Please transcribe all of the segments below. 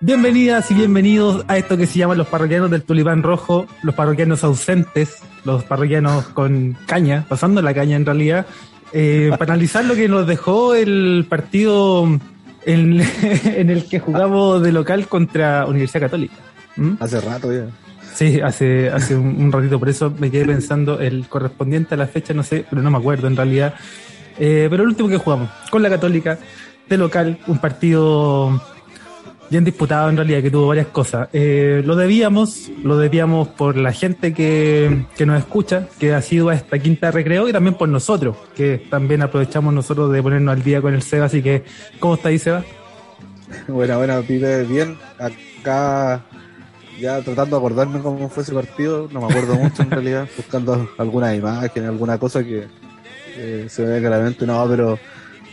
Bienvenidas y bienvenidos a esto que se llama los parroquianos del tulipán rojo, los parroquianos ausentes, los parroquianos con caña, pasando la caña en realidad, eh, para analizar lo que nos dejó el partido en, en el que jugamos de local contra Universidad Católica. ¿Mm? Hace rato ya. Sí, hace, hace un, un ratito, por eso me quedé pensando el correspondiente a la fecha, no sé, pero no me acuerdo en realidad. Eh, pero el último que jugamos, con la Católica, de local, un partido bien disputado en realidad, que tuvo varias cosas. Eh, lo debíamos, lo debíamos por la gente que, que nos escucha, que ha sido a esta quinta recreo, y también por nosotros, que también aprovechamos nosotros de ponernos al día con el Seba. Así que, ¿cómo está ahí, Seba? Buena, buena, pibe, bien. Acá ya tratando de acordarme cómo fue ese partido, no me acuerdo mucho en realidad, buscando alguna imagen, alguna cosa que eh, se ve claramente, no, pero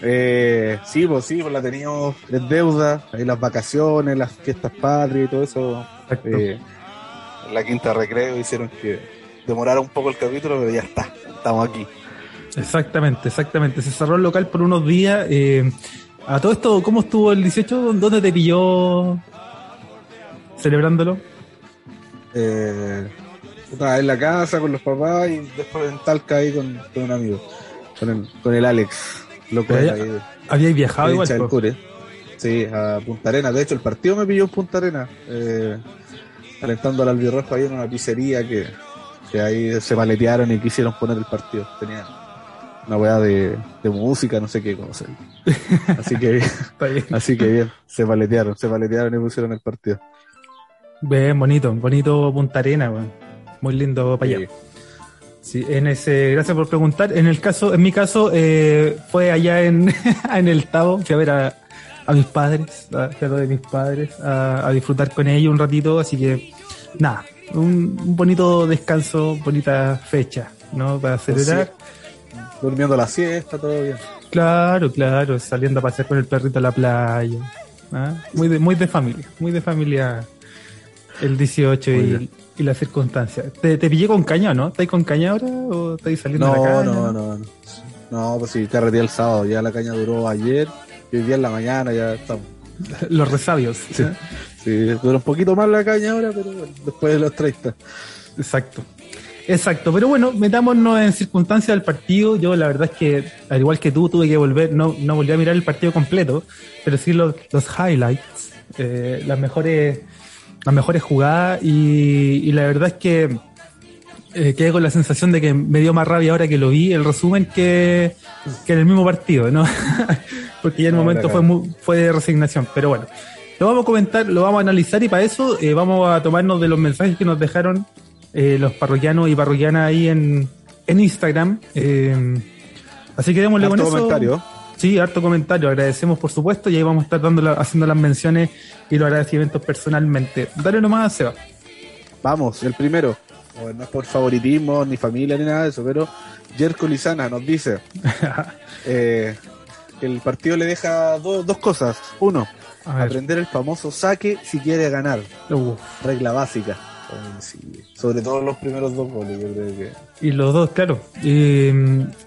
eh, sí, pues sí, pues la teníamos en deuda, ahí las vacaciones, las fiestas patrias y todo eso. Eh, la quinta recreo hicieron que demorara un poco el capítulo, pero ya está, estamos aquí. Exactamente, exactamente. Se cerró el local por unos días. Eh, a todo esto, ¿cómo estuvo el 18? ¿Dónde te pilló celebrándolo? Eh, en la casa con los papás y después en Talca ahí con, con un amigo, con el, con el Alex. Loco, Había- Habíais viajado igual. Cure. Sí, a Punta Arena. De hecho, el partido me pilló en Punta Arena. Eh, alentando al albirrojo ahí en una pizzería que, que ahí se maletearon y quisieron poner el partido. Tenían una weá de, de música, no sé qué cosa. Así que bien, así que bien, se maletearon, se maletearon y pusieron el partido. Bien, bonito, bonito Punta Arena, weón. Muy lindo para allá. Sí, en ese, gracias por preguntar. En el caso, en mi caso, eh, fue allá en, en el Tavo, fui a ver a, a mis padres, a, fui a lo de mis padres, a, a disfrutar con ellos un ratito, así que nada, un, un bonito descanso, bonita fecha, ¿no? Para celebrar. Durmiendo la siesta, todo bien. Claro, claro, saliendo a pasear con el perrito a la playa. ¿ah? Muy de, muy de familia, muy de familia el 18 Muy y. y las circunstancias. ¿Te, te pillé con caña no? ¿Estáis con caña ahora o estáis saliendo No, a la caña? no, no, no. No, pues sí, carreteé el sábado. Ya la caña duró ayer y hoy día en la mañana ya estamos. Los resabios. Sí. Sí, dura un poquito más la caña ahora, pero bueno, después de los 30. Exacto. Exacto, pero bueno, metámonos en circunstancias del partido. Yo la verdad es que, al igual que tú, tuve que volver, no, no volví a mirar el partido completo, pero sí los, los highlights, eh, las mejores, las mejores jugadas y, y la verdad es que eh, quedé con la sensación de que me dio más rabia ahora que lo vi, el resumen, que, que en el mismo partido, ¿no? Porque ya en el No, momento fue, fue de resignación, pero bueno. Lo vamos a comentar, lo vamos a analizar y para eso eh, vamos a tomarnos de los mensajes que nos dejaron eh, los parroquianos y parroquianas ahí en, en Instagram. Eh, así que démosle Harto con eso. comentario. Sí, harto comentario. Agradecemos por supuesto y ahí vamos a estar dando la- haciendo las menciones y los agradecimientos personalmente. Dale nomás, Seba. Vamos, el primero. Bueno, no es por favoritismo, ni familia, ni nada de eso, pero Jerko Lizana nos dice eh, que el partido le deja do- dos cosas. Uno, A aprender el famoso saque si quiere ganar. Uf. Regla básica. Eh, sí, Sobre todo los primeros dos goles, yo creo que. Y los dos, claro. Y,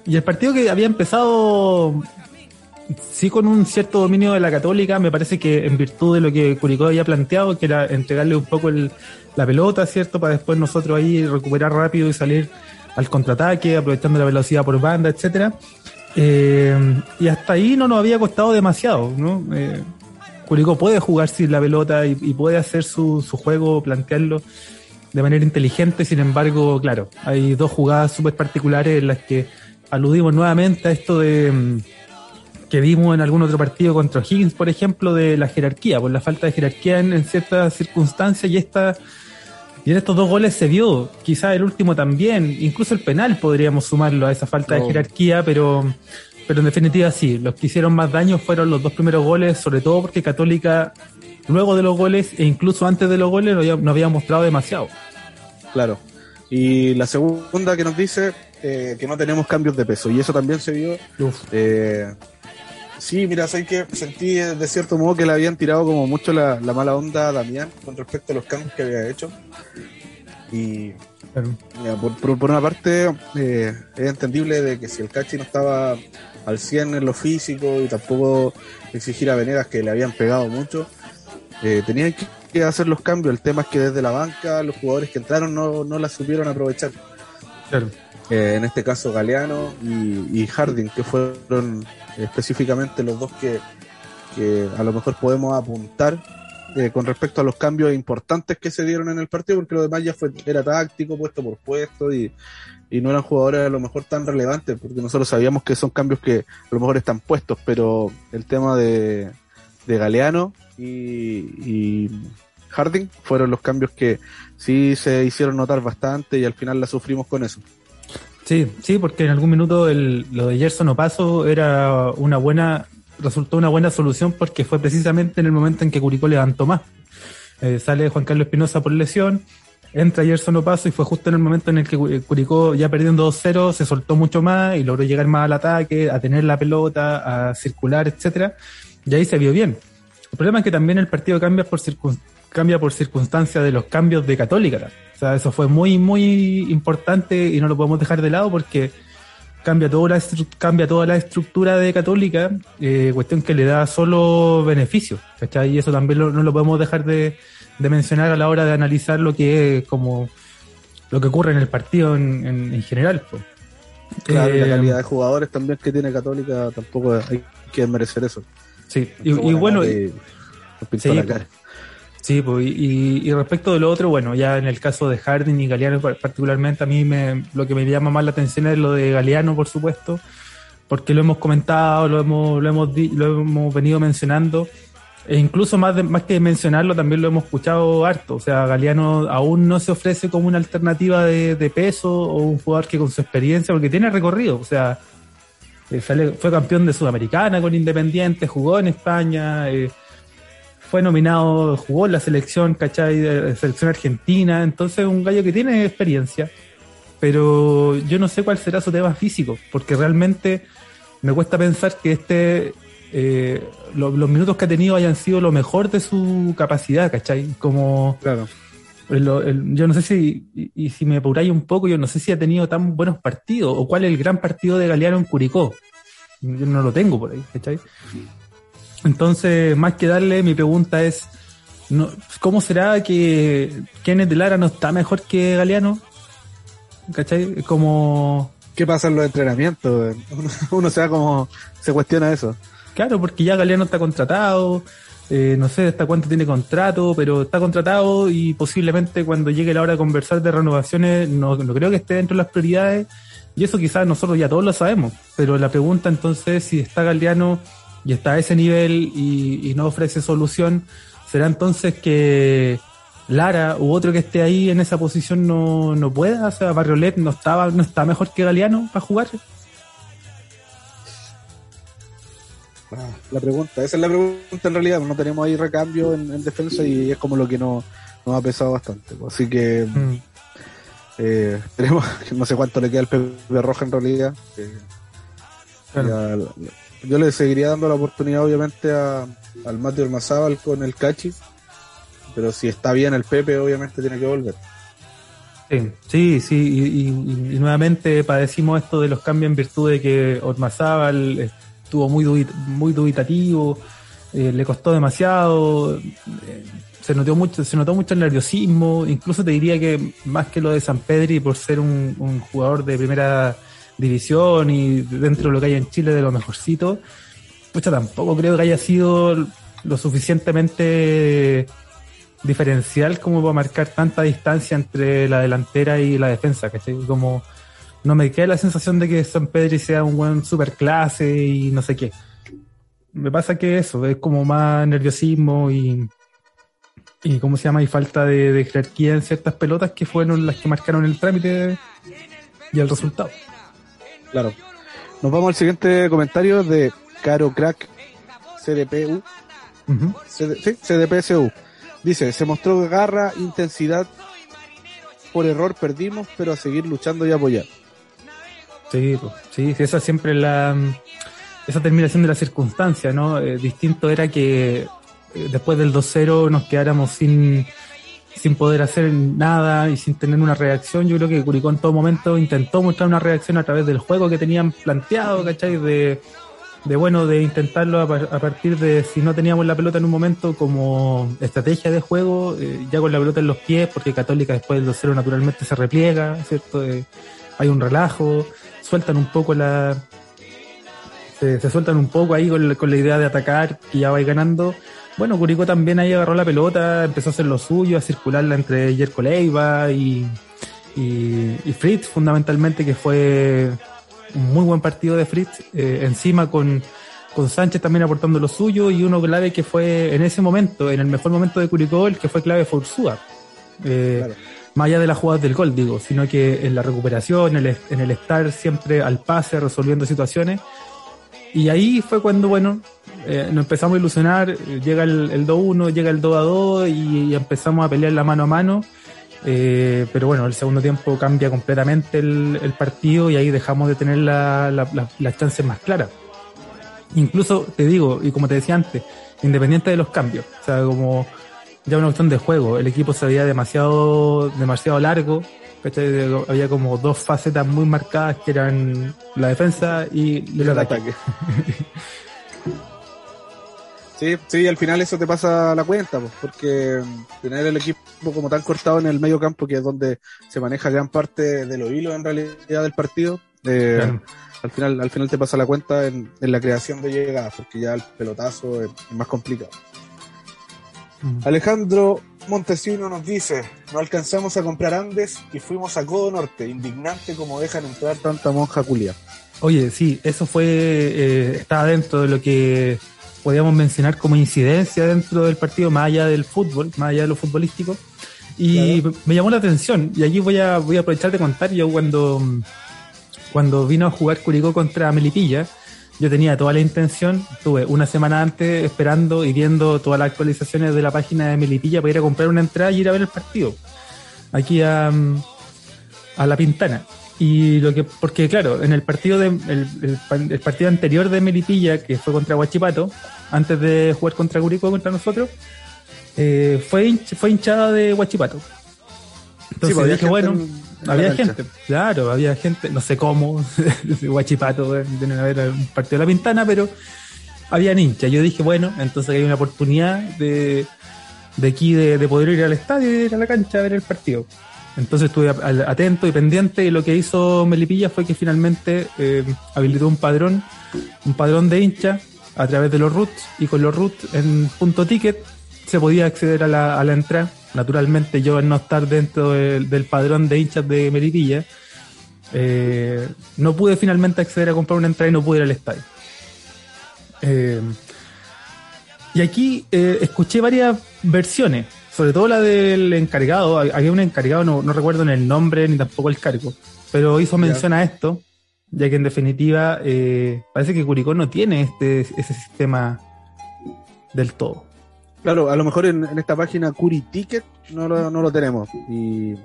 y el partido que había empezado, sí, con un cierto dominio de la Católica, me parece que en virtud de lo que Curicó había planteado, que era entregarle un poco el- la pelota, ¿cierto? Para después nosotros ahí recuperar rápido y salir al contraataque, aprovechando la velocidad por banda, etcétera. Eh, y hasta ahí no nos había costado demasiado, ¿no? Eh, Curicó puede jugar sin la pelota y, puede hacer su, su juego, plantearlo de manera inteligente, sin embargo, claro, hay dos jugadas súper particulares en las que aludimos nuevamente a esto de que vimos en algún otro partido contra Higgins, por ejemplo, de la jerarquía, por la falta de jerarquía en, en ciertas circunstancias y esta y en estos dos goles se vio, quizás el último también, incluso el penal podríamos sumarlo a esa falta de jerarquía, pero pero en definitiva sí, los que hicieron más daño fueron los dos primeros goles, sobre todo porque Católica luego de los goles e incluso antes de los goles no había, no había mostrado demasiado. Claro. Y la segunda que nos dice eh, que no tenemos cambios de peso. Y eso también se vio. Eh, sí, mira, sé que sentí eh, de cierto modo que le habían tirado como mucho la, la mala onda a Damián con respecto a los cambios que había hecho. Y Claro. mira, por, por- por una parte eh, es entendible de que si el Cachi no estaba al 100 en lo físico y tampoco exigir a Venegas que le habían pegado mucho, eh, tenían que hacer los cambios. El tema es que desde la banca los jugadores que entraron no, no la supieron aprovechar. Eh, en este caso Galeano y, Harding, que fueron específicamente los dos que, a lo mejor podemos apuntar eh, con respecto a los cambios importantes que se dieron en el partido, porque lo demás ya fue, era táctico, puesto por puesto, y, no eran jugadores a lo mejor tan relevantes, porque nosotros sabíamos que son cambios que a lo mejor están puestos, pero el tema de, de Galeano y Harding fueron los cambios que sí se hicieron notar bastante y al final la sufrimos con eso. Sí, sí, porque en algún minuto el, lo de Gerson Opaso era una buena, resultó una buena solución porque fue precisamente en el momento en que Curicó levantó más. Eh, sale Juan Carlos Espinosa por lesión, entra Gerson Opaso y fue justo en el momento en el que Curicó ya perdiendo 2-0 se soltó mucho más y logró llegar más al ataque, a tener la pelota, a circular, etcétera, y ahí se vio bien. El problema es que también el partido cambia por cambia por circunstancia de los cambios de Católica. Sea, eso fue muy, muy importante y no lo podemos dejar de lado porque cambia toda la, cambia toda la estructura de Católica, eh, cuestión que le da solo beneficios, ¿cachai? Y eso también no lo podemos dejar de, mencionar a la hora de analizar lo que es como lo que ocurre en el partido en, en, general. Claro, la eh, calidad de jugadores también que tiene Católica tampoco hay que merecer eso. Sí, y, bueno, sí, Sí, pues, y, y, respecto de lo otro, bueno, ya en el caso de Harding y Galeano particularmente, a mí me, lo que me llama más la atención es lo de Galeano, por supuesto, porque lo hemos comentado, lo hemos, lo hemos, lo hemos venido mencionando, e incluso más, más que mencionarlo, también lo hemos escuchado harto. O sea, Galeano aún no se ofrece como una alternativa de, de peso o un jugador que con su experiencia, porque tiene recorrido, o sea, eh, fue campeón de Sudamericana con Independiente, jugó en España, eh, fue nominado, jugó en la selección, ¿cachai? De selección argentina, entonces un gallo que tiene experiencia, pero yo no sé cuál será su tema físico, porque realmente me cuesta pensar que este, eh, los minutos que ha tenido hayan sido lo mejor de su capacidad, ¿cachai? Como... Claro. yo no sé si, y, si me apuráis un poco, yo no sé si ha tenido tan buenos partidos, o cuál es el gran partido de Galeano en Curicó. Yo no lo tengo por ahí, ¿cachai? Entonces, más que darle, mi pregunta es, ¿cómo será que Kenneth de Lara no está mejor que Galeano? ¿Cachai? Como... ¿Qué pasa en los entrenamientos? Uno, se da como, se cuestiona eso. Claro, porque ya Galeano está contratado, eh, no sé hasta cuánto tiene contrato, pero está contratado y posiblemente cuando llegue la hora de conversar de renovaciones, no, no creo que esté dentro de las prioridades. Y eso quizás nosotros ya todos lo sabemos. Pero la pregunta entonces es si está Galeano y está a ese nivel y, no ofrece solución, ¿será entonces que Lara u otro que esté ahí en esa posición no, no pueda? O sea, Barriolet no estaba, no está mejor que Galeano para jugar. Ah, la pregunta, esa es la pregunta en realidad, no tenemos ahí recambio en, defensa y es como lo que nos, ha pesado bastante. Así que mm. eh, tenemos, no sé cuánto le queda al Pepe Roja en realidad. Yo le seguiría dando la oportunidad, obviamente, a, al Mateo Ormazábal con el Cachi. Pero si está bien el Pepe, obviamente tiene que volver. Sí, sí, sí. Y, nuevamente padecimos esto de los cambios en virtud de que Ormazábal estuvo muy, muy dubitativo, eh, le costó demasiado. Eh, se notó mucho, se notó mucho el nerviosismo, incluso te diría que más que lo de San Pedri por ser un, un jugador de primera división y dentro de lo que hay en Chile de lo mejorcito, pues tampoco creo que haya sido lo suficientemente diferencial como para marcar tanta distancia entre la delantera y la defensa, ¿cachai? Como no me queda la sensación de que San Pedro sea un buen superclase y no sé qué. Me pasa que eso, es como más nerviosismo y, y ¿cómo se llama? Y falta de, de jerarquía en ciertas pelotas que fueron las que marcaron el trámite y el resultado. Claro. Nos vamos al siguiente comentario de Caro Crack CDPU. sí, CDPSU. Dice, se mostró garra, intensidad. Por error perdimos, pero a seguir luchando y apoyar. Sí, sí, esa siempre la esa terminación de la circunstancia, ¿no? Eh, distinto era que eh, después del 2-0 nos quedáramos sin sin poder hacer nada y sin tener una reacción. Yo creo que Curicó en todo momento intentó mostrar una reacción a través del juego que tenían planteado, ¿cachai? De, bueno, de intentarlo a, partir de si no teníamos la pelota en un momento como estrategia de juego, eh, ya con la pelota en los pies, porque Católica después del 2-0 naturalmente se repliega, ¿cierto? Eh, hay un relajo, sueltan un poco la... Se, sueltan un poco ahí con, la idea de atacar, que ya va ganando. Bueno, Curicó también ahí agarró la pelota, empezó a hacer lo suyo, a circularla entre Jerko Leiva y, y, y Fritz, fundamentalmente, que fue un muy buen partido de Fritz, eh, encima con, con Sánchez también aportando lo suyo y uno clave que fue en ese momento, en el mejor momento de Curicó, el que fue clave fue Ursúa. Eh, más allá de las jugadas del gol, digo, sino que en la recuperación, en el, en el estar siempre al pase, resolviendo situaciones. Y ahí fue cuando, bueno, eh, nos empezamos a ilusionar, llega el, el 2-1, llega el 2-2 y, y empezamos a pelear la mano a mano eh, pero bueno, el segundo tiempo cambia completamente el, partido y ahí dejamos de tener las la, chances más claras. Incluso, te digo, y como te decía antes, independiente de los cambios, o sea, como ya una cuestión de juego, el equipo se veía demasiado, demasiado largo, había como dos facetas muy marcadas que eran la defensa y el, ataque. Sí, sí, al final eso te pasa la cuenta, pues, porque tener el equipo como tan cortado en el medio campo, que es donde se maneja gran parte de los hilos en realidad del partido, eh, al final al final te pasa la cuenta en, la creación de llegadas, porque ya el pelotazo es, más complicado. Mm. Alejandro Montesino nos dice, no alcanzamos a comprar Andes y fuimos a Codo Norte, indignante como dejan entrar tanta monja culia. Oye, sí, eso fue, eh, estaba dentro de lo que podíamos mencionar como incidencia dentro del partido, más allá del fútbol, más allá de lo futbolístico. Y me llamó la atención, y aquí voy a, voy a aprovechar de contar, yo cuando, cuando vino a jugar Curicó contra Melipilla, yo tenía toda la intención, estuve una semana antes esperando y viendo todas las actualizaciones de la página de Melipilla para ir a comprar una entrada y ir a ver el partido. Aquí a, a La Pintana. Y lo que, porque claro, en el partido de, el, partido anterior de Melipilla, que fue contra Huachipato, antes de jugar contra Curicó contra nosotros, eh, fue, fue hinchada de Huachipato. Entonces pues, dije, bueno, había gente, claro, había gente, no sé cómo, Huachipato, tienen haber un partido de la Pintana, pero había hinchas. Yo dije, bueno, entonces hay una oportunidad de, de aquí de, de poder ir al estadio y ir a la cancha a ver el partido. Entonces estuve atento y pendiente y lo que hizo Melipilla fue que finalmente eh, habilitó un padrón, un padrón de hincha a través de los roots y con los roots en punto ticket se podía acceder a la, a la entrada. Naturalmente yo al no estar dentro del, padrón de hinchas de Melipilla, eh, no pude finalmente acceder a comprar una entrada y no pude ir al estadio. Eh, y aquí escuché varias versiones sobre todo la del encargado, había un encargado, no, no recuerdo en el nombre ni tampoco el cargo, pero hizo mención a esto, ya que en definitiva eh, parece que Curicó no tiene este ese sistema del todo. Claro, a lo mejor en, esta página Curiticket no lo, no lo tenemos y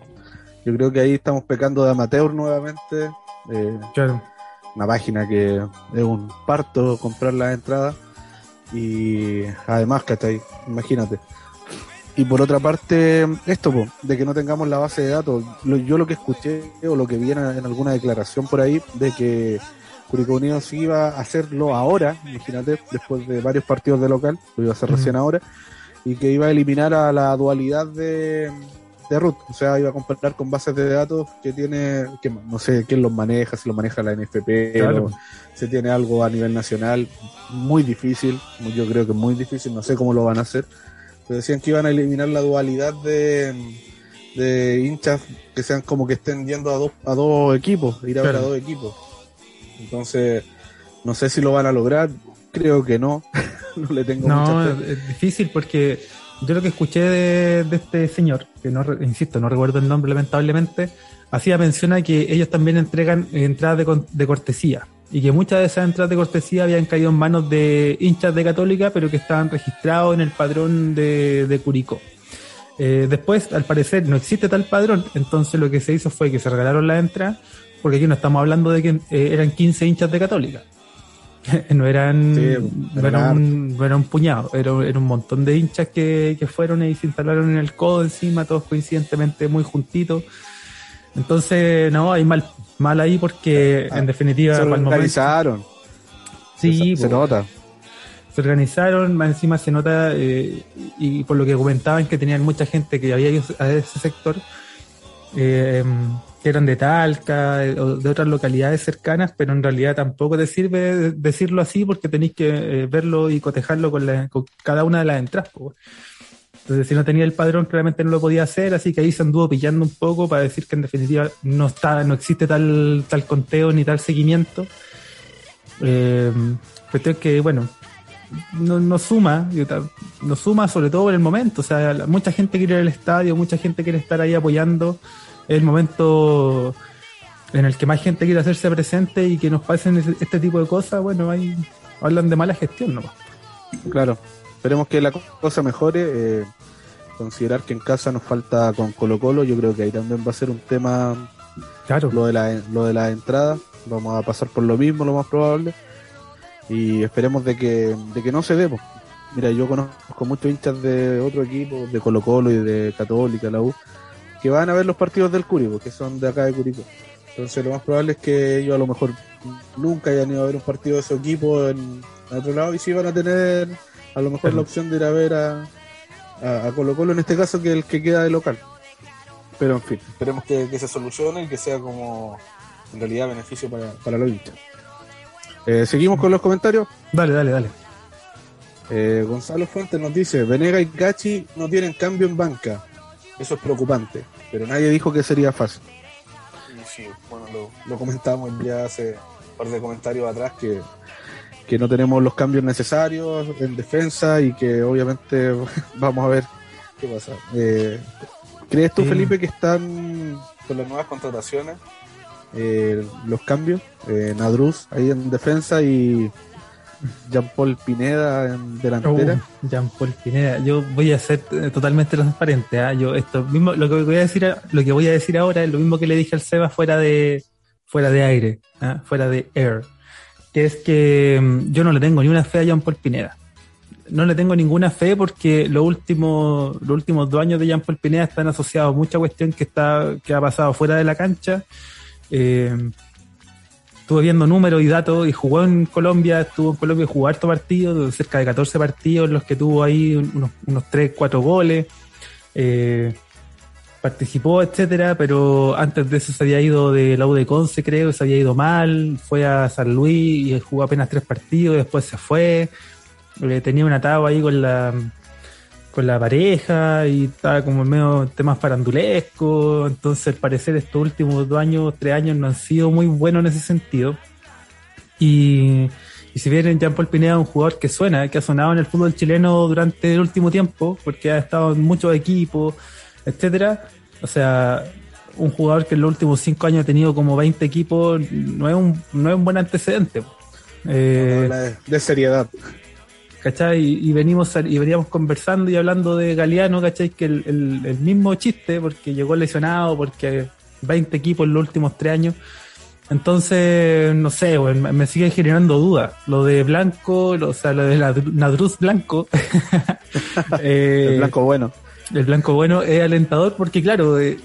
yo creo que ahí estamos pecando de amateur nuevamente. Eh, claro. Una página que es un parto comprar la entrada y además, ¿cachai? Imagínate. Y por otra parte, esto, de que no tengamos la base de datos. yo lo que escuché o lo que vi en, alguna declaración por ahí, de que Curicó Unidos iba a hacerlo ahora, imagínate, después de varios partidos de local, lo iba a hacer recién ahora, y que iba a eliminar a la dualidad de, de root, o sea, iba a comparar con bases de datos que tiene, que no sé quién los maneja, si lo maneja la NFP, o si tiene algo a nivel nacional, muy difícil, yo creo que muy difícil, no sé cómo lo van a hacer decían que iban a eliminar la dualidad de, de hinchas que sean como que estén yendo a dos, a dos equipos, ir a ver a dos equipos. Entonces, no sé si lo van a lograr, creo que no. no le tengo No, es difícil porque yo lo que escuché de, este señor, que no, insisto, no recuerdo el nombre lamentablemente, hacía mención a que ellos también entregan entradas de, de cortesía y que muchas de esas entradas de cortesía habían caído en manos de hinchas de Católica, pero que estaban registrados en el padrón de, de Curicó. Eh, después, al parecer, no existe tal padrón, entonces lo que se hizo fue que se regalaron las entradas, porque aquí no estamos hablando de que eh, eran 15 hinchas de Católica. no eran, no, era un, no, era un, puñado, era, era, un montón de hinchas que, que fueron y se instalaron en el codo encima, todos coincidentemente muy juntitos. Entonces, no, hay mal, mal ahí porque ah, en definitiva se organizaron. Sí, se, se nota. Se organizaron, más encima se nota, eh, y por lo que comentaban que tenían mucha gente que había ido a ese sector, eh, que eran de Talca eh, o de otras localidades cercanas, pero en realidad tampoco te sirve decirlo así porque tenéis que eh, verlo y cotejarlo con, la, con, cada una de las entradas. Pues. Entonces, si no tenía el padrón, claramente no lo podía hacer, así que ahí se anduvo pillando un poco para decir que en definitiva no está, no existe tal, tal conteo ni tal seguimiento. Eh, cuestión que, bueno, no, no suma, no suma sobre todo en el momento. O sea, mucha gente quiere ir al estadio, mucha gente quiere estar ahí apoyando. El momento en el que más gente quiere hacerse presente y que nos pasen este tipo de cosas. Bueno, ahí hablan de mala gestión, ¿no? Claro, esperemos que la cosa mejore. Eh, considerar que en casa nos falta con Colo Colo, yo creo que ahí también va a ser un tema. Claro. Lo de la, lo de la entrada, vamos a pasar por lo mismo, lo más probable y esperemos de que, de que no se dé. Mira, yo conozco muchos hinchas de otro equipo, de Colo Colo y de Católica, la U, que van a ver los partidos del Curicó, que son de acá de Curicó. Entonces lo más probable es que ellos a lo mejor nunca hayan ido a ver un partido de su equipo en, otro lado y sí van a tener a lo mejor la opción de ir a ver a, a, Colo Colo en este caso que el que queda de local. Pero en fin, esperemos que, que se solucione y que sea como en realidad beneficio para, para los hinchas. Eh, Seguimos con los comentarios. Dale, dale, dale. Eh, Gonzalo Fuentes nos dice, Venega y Gachi no tienen cambio en banca. Eso es preocupante, pero nadie dijo que sería fácil. Sí, bueno, lo, lo comentamos ya hace un par de comentarios atrás que, que no tenemos los cambios necesarios en defensa y que obviamente vamos a ver qué pasa. Eh, ¿Crees tú, Sí. Felipe, que están con las nuevas contrataciones eh, los cambios? Eh, Nadruz ahí en defensa y Jean-Paul Pineda en delantera. Uh, Jean-Paul Pineda, yo voy a ser eh, totalmente transparente. ¿ah? Yo esto mismo, lo que voy a decir, lo que voy a decir ahora es lo mismo que le dije al Seba fuera de, fuera de aire, ¿ah? fuera de air, que es que mm, yo no le tengo ni una fe a Jean-Paul Pineda. No le tengo ninguna fe porque los últimos, los últimos dos años de Jean-Paul Pineda están asociados a mucha cuestión que está, que ha pasado fuera de la cancha. Eh, estuve viendo números y datos y jugó en Colombia, estuvo en Colombia jugó harto partidos, cerca de 14 partidos en los que tuvo ahí unos, unos 3, 4 goles, eh, participó, etcétera, pero antes de eso se había ido de la U de Conce, creo, se había ido mal, fue a San Luis y jugó apenas tres partidos, después se fue, eh, tenía un atado ahí con la con la pareja y estaba como en medio temas farandulescos, entonces al parecer estos últimos dos años, tres años no han sido muy buenos en ese sentido. Y, si bien Jean-Paul Pineda es un jugador que suena, que ha sonado en el fútbol chileno durante el último tiempo, porque ha estado en muchos equipos, etcétera, o sea, un jugador que en los últimos cinco años ha tenido como 20 equipos, no es un, no es un buen antecedente. Eh, de, de seriedad. ¿cachai? Y, y venimos y veníamos conversando y hablando de Galeano, ¿cachai? Que el, el- el mismo chiste, porque llegó lesionado, porque 20 equipos en los últimos tres años. Entonces, no sé, me- me sigue generando dudas. Lo de Blanco, lo- o sea, lo de la Nadruz Blanco, eh, El blanco bueno. El blanco bueno es alentador porque, claro, eh,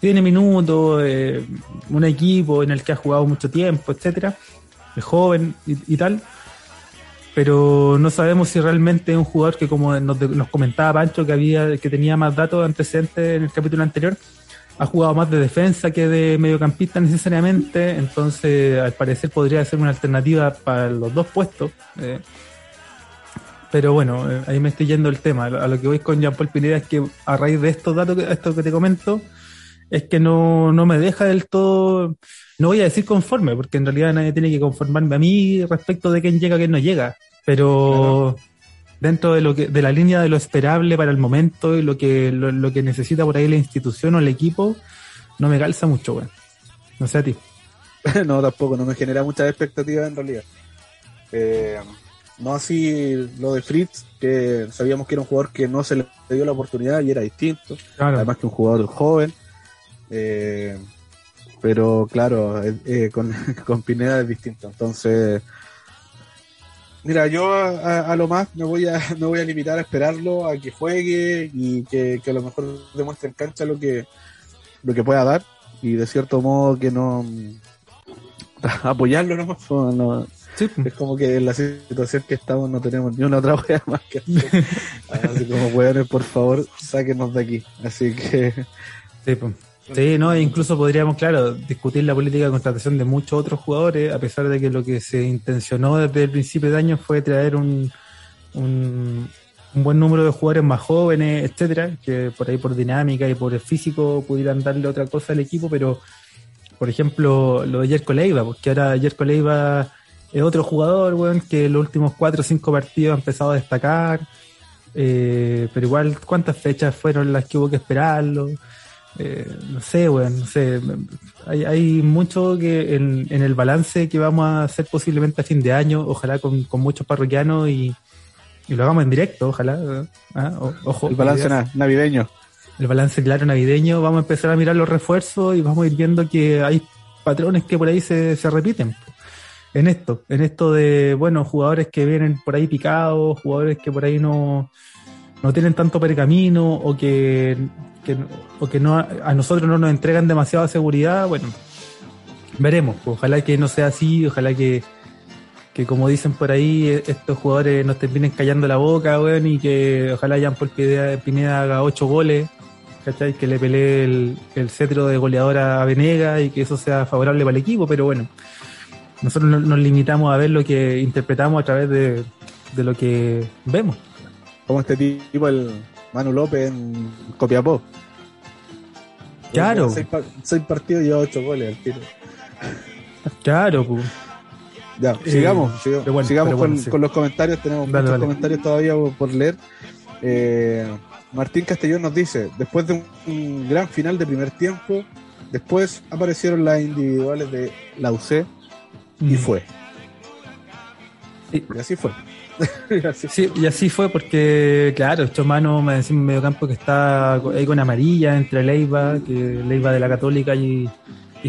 tiene minutos, eh, un equipo en el que ha jugado mucho tiempo, etcétera, es joven y, tal, pero no sabemos si realmente es un jugador que, como nos comentaba Pancho, que había que tenía más datos antecedentes en el capítulo anterior, ha jugado más de defensa que de mediocampista necesariamente, entonces al parecer podría ser una alternativa para los dos puestos. eh, pero bueno, eh, ahí me estoy yendo el tema. A lo que voy con Jean-Paul Pineda es que a raíz de estos datos, que, esto que te comento, es que no, no me deja del todo, no voy a decir conforme, porque en realidad nadie tiene que conformarme a mí respecto de quién llega, quién no llega. Pero dentro de lo que, de la línea de lo esperable para el momento y lo que, lo, lo que necesita por ahí la institución o el equipo, no me calza mucho, weón. No sé a ti. no, tampoco, no me genera muchas expectativas en realidad. Eh, no así lo de Fritz, que sabíamos que era un jugador que no se le dio la oportunidad y era distinto. Claro. Además que un jugador joven. Eh, pero claro, eh, eh, con, con Pineda es distinto. Entonces, mira, yo a, a- lo más me voy a, me voy a limitar a esperarlo, a que juegue y que, que a lo mejor demuestre en cancha lo que, lo que pueda dar. Y de cierto modo que no apoyarlo pues, Es como que en la situación que estamos no tenemos ni una otra wea más que hacer. Así como weones, por favor, sáquenos de aquí. Así que. Sí, Sí, no, e incluso podríamos, claro, discutir la política de contratación de muchos otros jugadores, a pesar de que lo que se intencionó desde el principio de año fue traer un, un, buen número de jugadores más jóvenes, etcétera, que por ahí por dinámica y por el físico pudieran darle otra cosa al equipo, pero por ejemplo, lo de Jerko Leiva, porque ahora Jerko Leiva es otro jugador, weón, que en los últimos cuatro o cinco partidos ha empezado a destacar, eh, pero igual, ¿cuántas fechas fueron las que hubo que esperarlo? Eh, no sé, weón, no sé. Hay, hay mucho que en, en, el balance que vamos a hacer posiblemente a fin de año, ojalá con, con muchos parroquianos y, y, lo hagamos en directo, ojalá. ¿ah? ojo, el balance navideño. El balance claro navideño, vamos a empezar a mirar los refuerzos y vamos a ir viendo que hay patrones que por ahí se, se repiten. En esto, en esto de, bueno, jugadores que vienen por ahí picados, jugadores que por ahí no, no tienen tanto pergamino o que que, o que no, a nosotros no nos entregan demasiada seguridad, bueno, veremos. Ojalá que no sea así, ojalá que, que como dicen por ahí, estos jugadores nos terminen callando la boca, weón, y que ojalá Jean Paul Pineda haga ocho goles, ¿cachai? Que le pelee el, el cetro de goleadora a Venega y que eso sea favorable para el equipo, pero bueno, nosotros nos limitamos a ver lo que interpretamos a través de, de lo que vemos. Como este tipo, el, Manu López en Copiapó. Claro. Seis, partidos y ocho goles al tiro. Claro, pues. Ya, sigamos, sigamos, con, los comentarios, tenemos muchos comentarios todavía por, leer. Eh, Martín Castellón nos dice, después de un, gran final de primer tiempo, después aparecieron las individuales de la UC y mm. fue. Y así fue. sí, y así fue porque, claro, estos manos me decían en medio campo que está ahí con amarilla entre Leiva, que Leiva de la Católica y,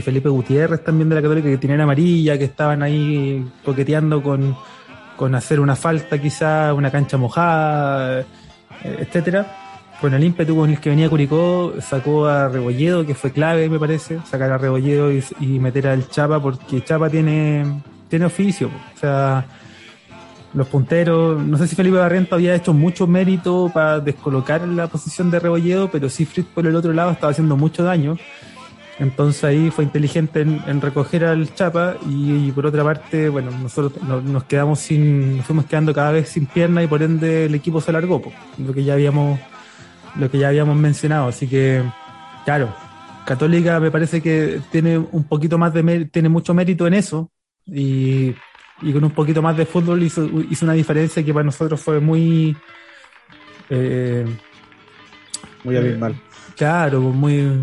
Felipe Gutiérrez también de la Católica, que tienen amarilla, que estaban ahí coqueteando con, con hacer una falta quizá, una cancha mojada, eh, etcétera. Con el ímpetu con el que venía Curicó, sacó a Rebolledo, que fue clave, me parece, sacar a Rebolledo y, y meter al Chapa, porque Chapa tiene, tiene oficio. O sea, los punteros. No sé si Felipe Barriento había hecho mucho mérito para descolocar la posición de Rebolledo, pero sí Fritz por el otro lado estaba haciendo mucho daño. Entonces ahí fue inteligente en, recoger al Chapa y, por otra parte, bueno, nosotros nos, quedamos sin, nos fuimos quedando cada vez sin pierna y por ende el equipo se alargó, lo que ya habíamos, lo que ya habíamos mencionado. Así que, claro, Católica me parece que tiene un poquito más de tiene mucho mérito en eso y y con un poquito más de fútbol hizo, hizo una diferencia que para nosotros fue muy... Eh, muy abismal. claro, muy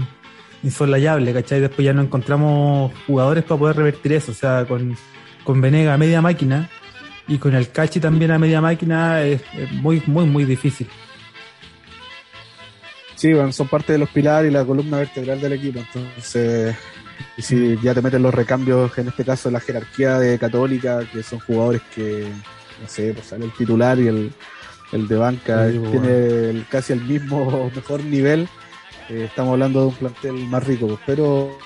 insolayable, ¿cachai? Después ya no encontramos jugadores para poder revertir eso, o sea, con, con Venega a media máquina y con el Cachi también a media máquina es, muy, muy, muy difícil. Sí, bueno, son parte de los pilares y la columna vertebral del equipo, entonces y si ya te meten los recambios, en este caso la jerarquía de Católica, que son jugadores que, no sé, pues sale el titular y el, el de banca tiene casi el mismo mejor nivel, eh, estamos hablando de un plantel más rico, pues, pero,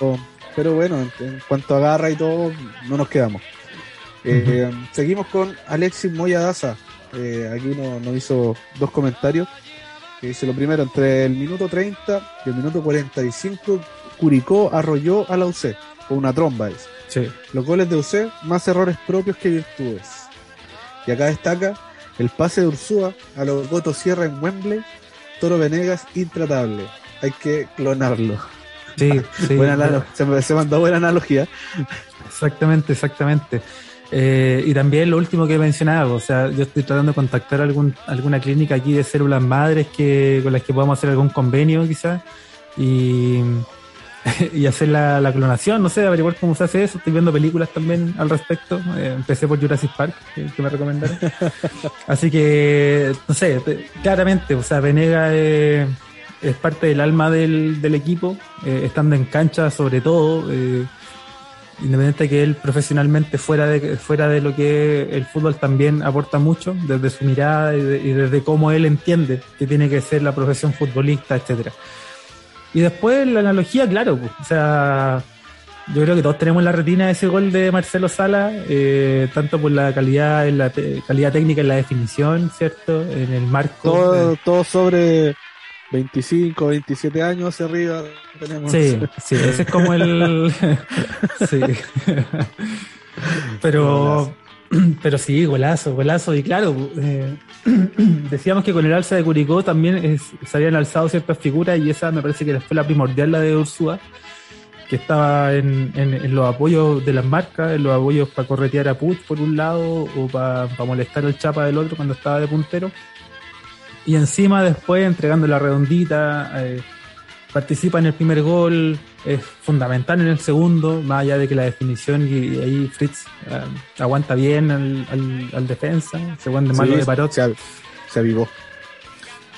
pero bueno, en, cuanto a garra y todo, no nos quedamos. Eh, seguimos con Alexis Moya Daza. Eh, aquí nos, nos hizo dos comentarios. Que dice lo primero, entre el minuto 30 y el minuto 45 Curicó arrolló a la UC con una tromba. Sí. Los goles de UC, más errores propios que virtudes. Y acá destaca el pase de Ursúa a los Goto Sierra en Wembley, Toro Venegas, intratable. Hay que clonarlo. Sí, sí. buena se, se, mandó buena analogía. Exactamente, exactamente. Eh, y también lo último que he mencionado, o sea, yo estoy tratando de contactar algún, alguna clínica aquí de células madres que, con las que podamos hacer algún convenio quizás. Y y hacer la, clonación, no sé, averiguar cómo se hace eso. Estoy viendo películas también al respecto. Eh, empecé por Jurassic Park, que, me recomendaron. Así que, no sé, claramente, o sea, Venega es, parte del alma del, del equipo, eh, estando en cancha sobre todo. Eh, independiente de que él profesionalmente fuera de fuera de lo que el fútbol también aporta mucho desde su mirada y, y desde cómo él entiende que tiene que ser la profesión futbolista etcétera y después la analogía, claro, o sea, yo creo que todos tenemos en la retina ese gol de Marcelo Sala, eh, tanto por la calidad, en la te- calidad técnica en la definición, ¿cierto? En el marco. Todo, Eh, todo sobre 25, 27 años hacia arriba tenemos. Sí, sí, ese es como el. sí. pero, pero sí, golazo, golazo. Y claro, eh, decíamos que con el alza de Curicó también es- se habían alzado ciertas figuras y esa me parece que fue la primordial, la de Ursúa, que estaba en, en- en los apoyos de las marcas, en los apoyos para corretear a Puch por un lado o para molestar al Chapa del otro cuando estaba de puntero. Y encima después entregando la redondita, eh, participa en el primer gol, es fundamental en el segundo, más allá de que la definición y, y ahí Fritz eh, aguanta bien al, al, al defensa, se de malo Sí, de Parot. Se, se avivó.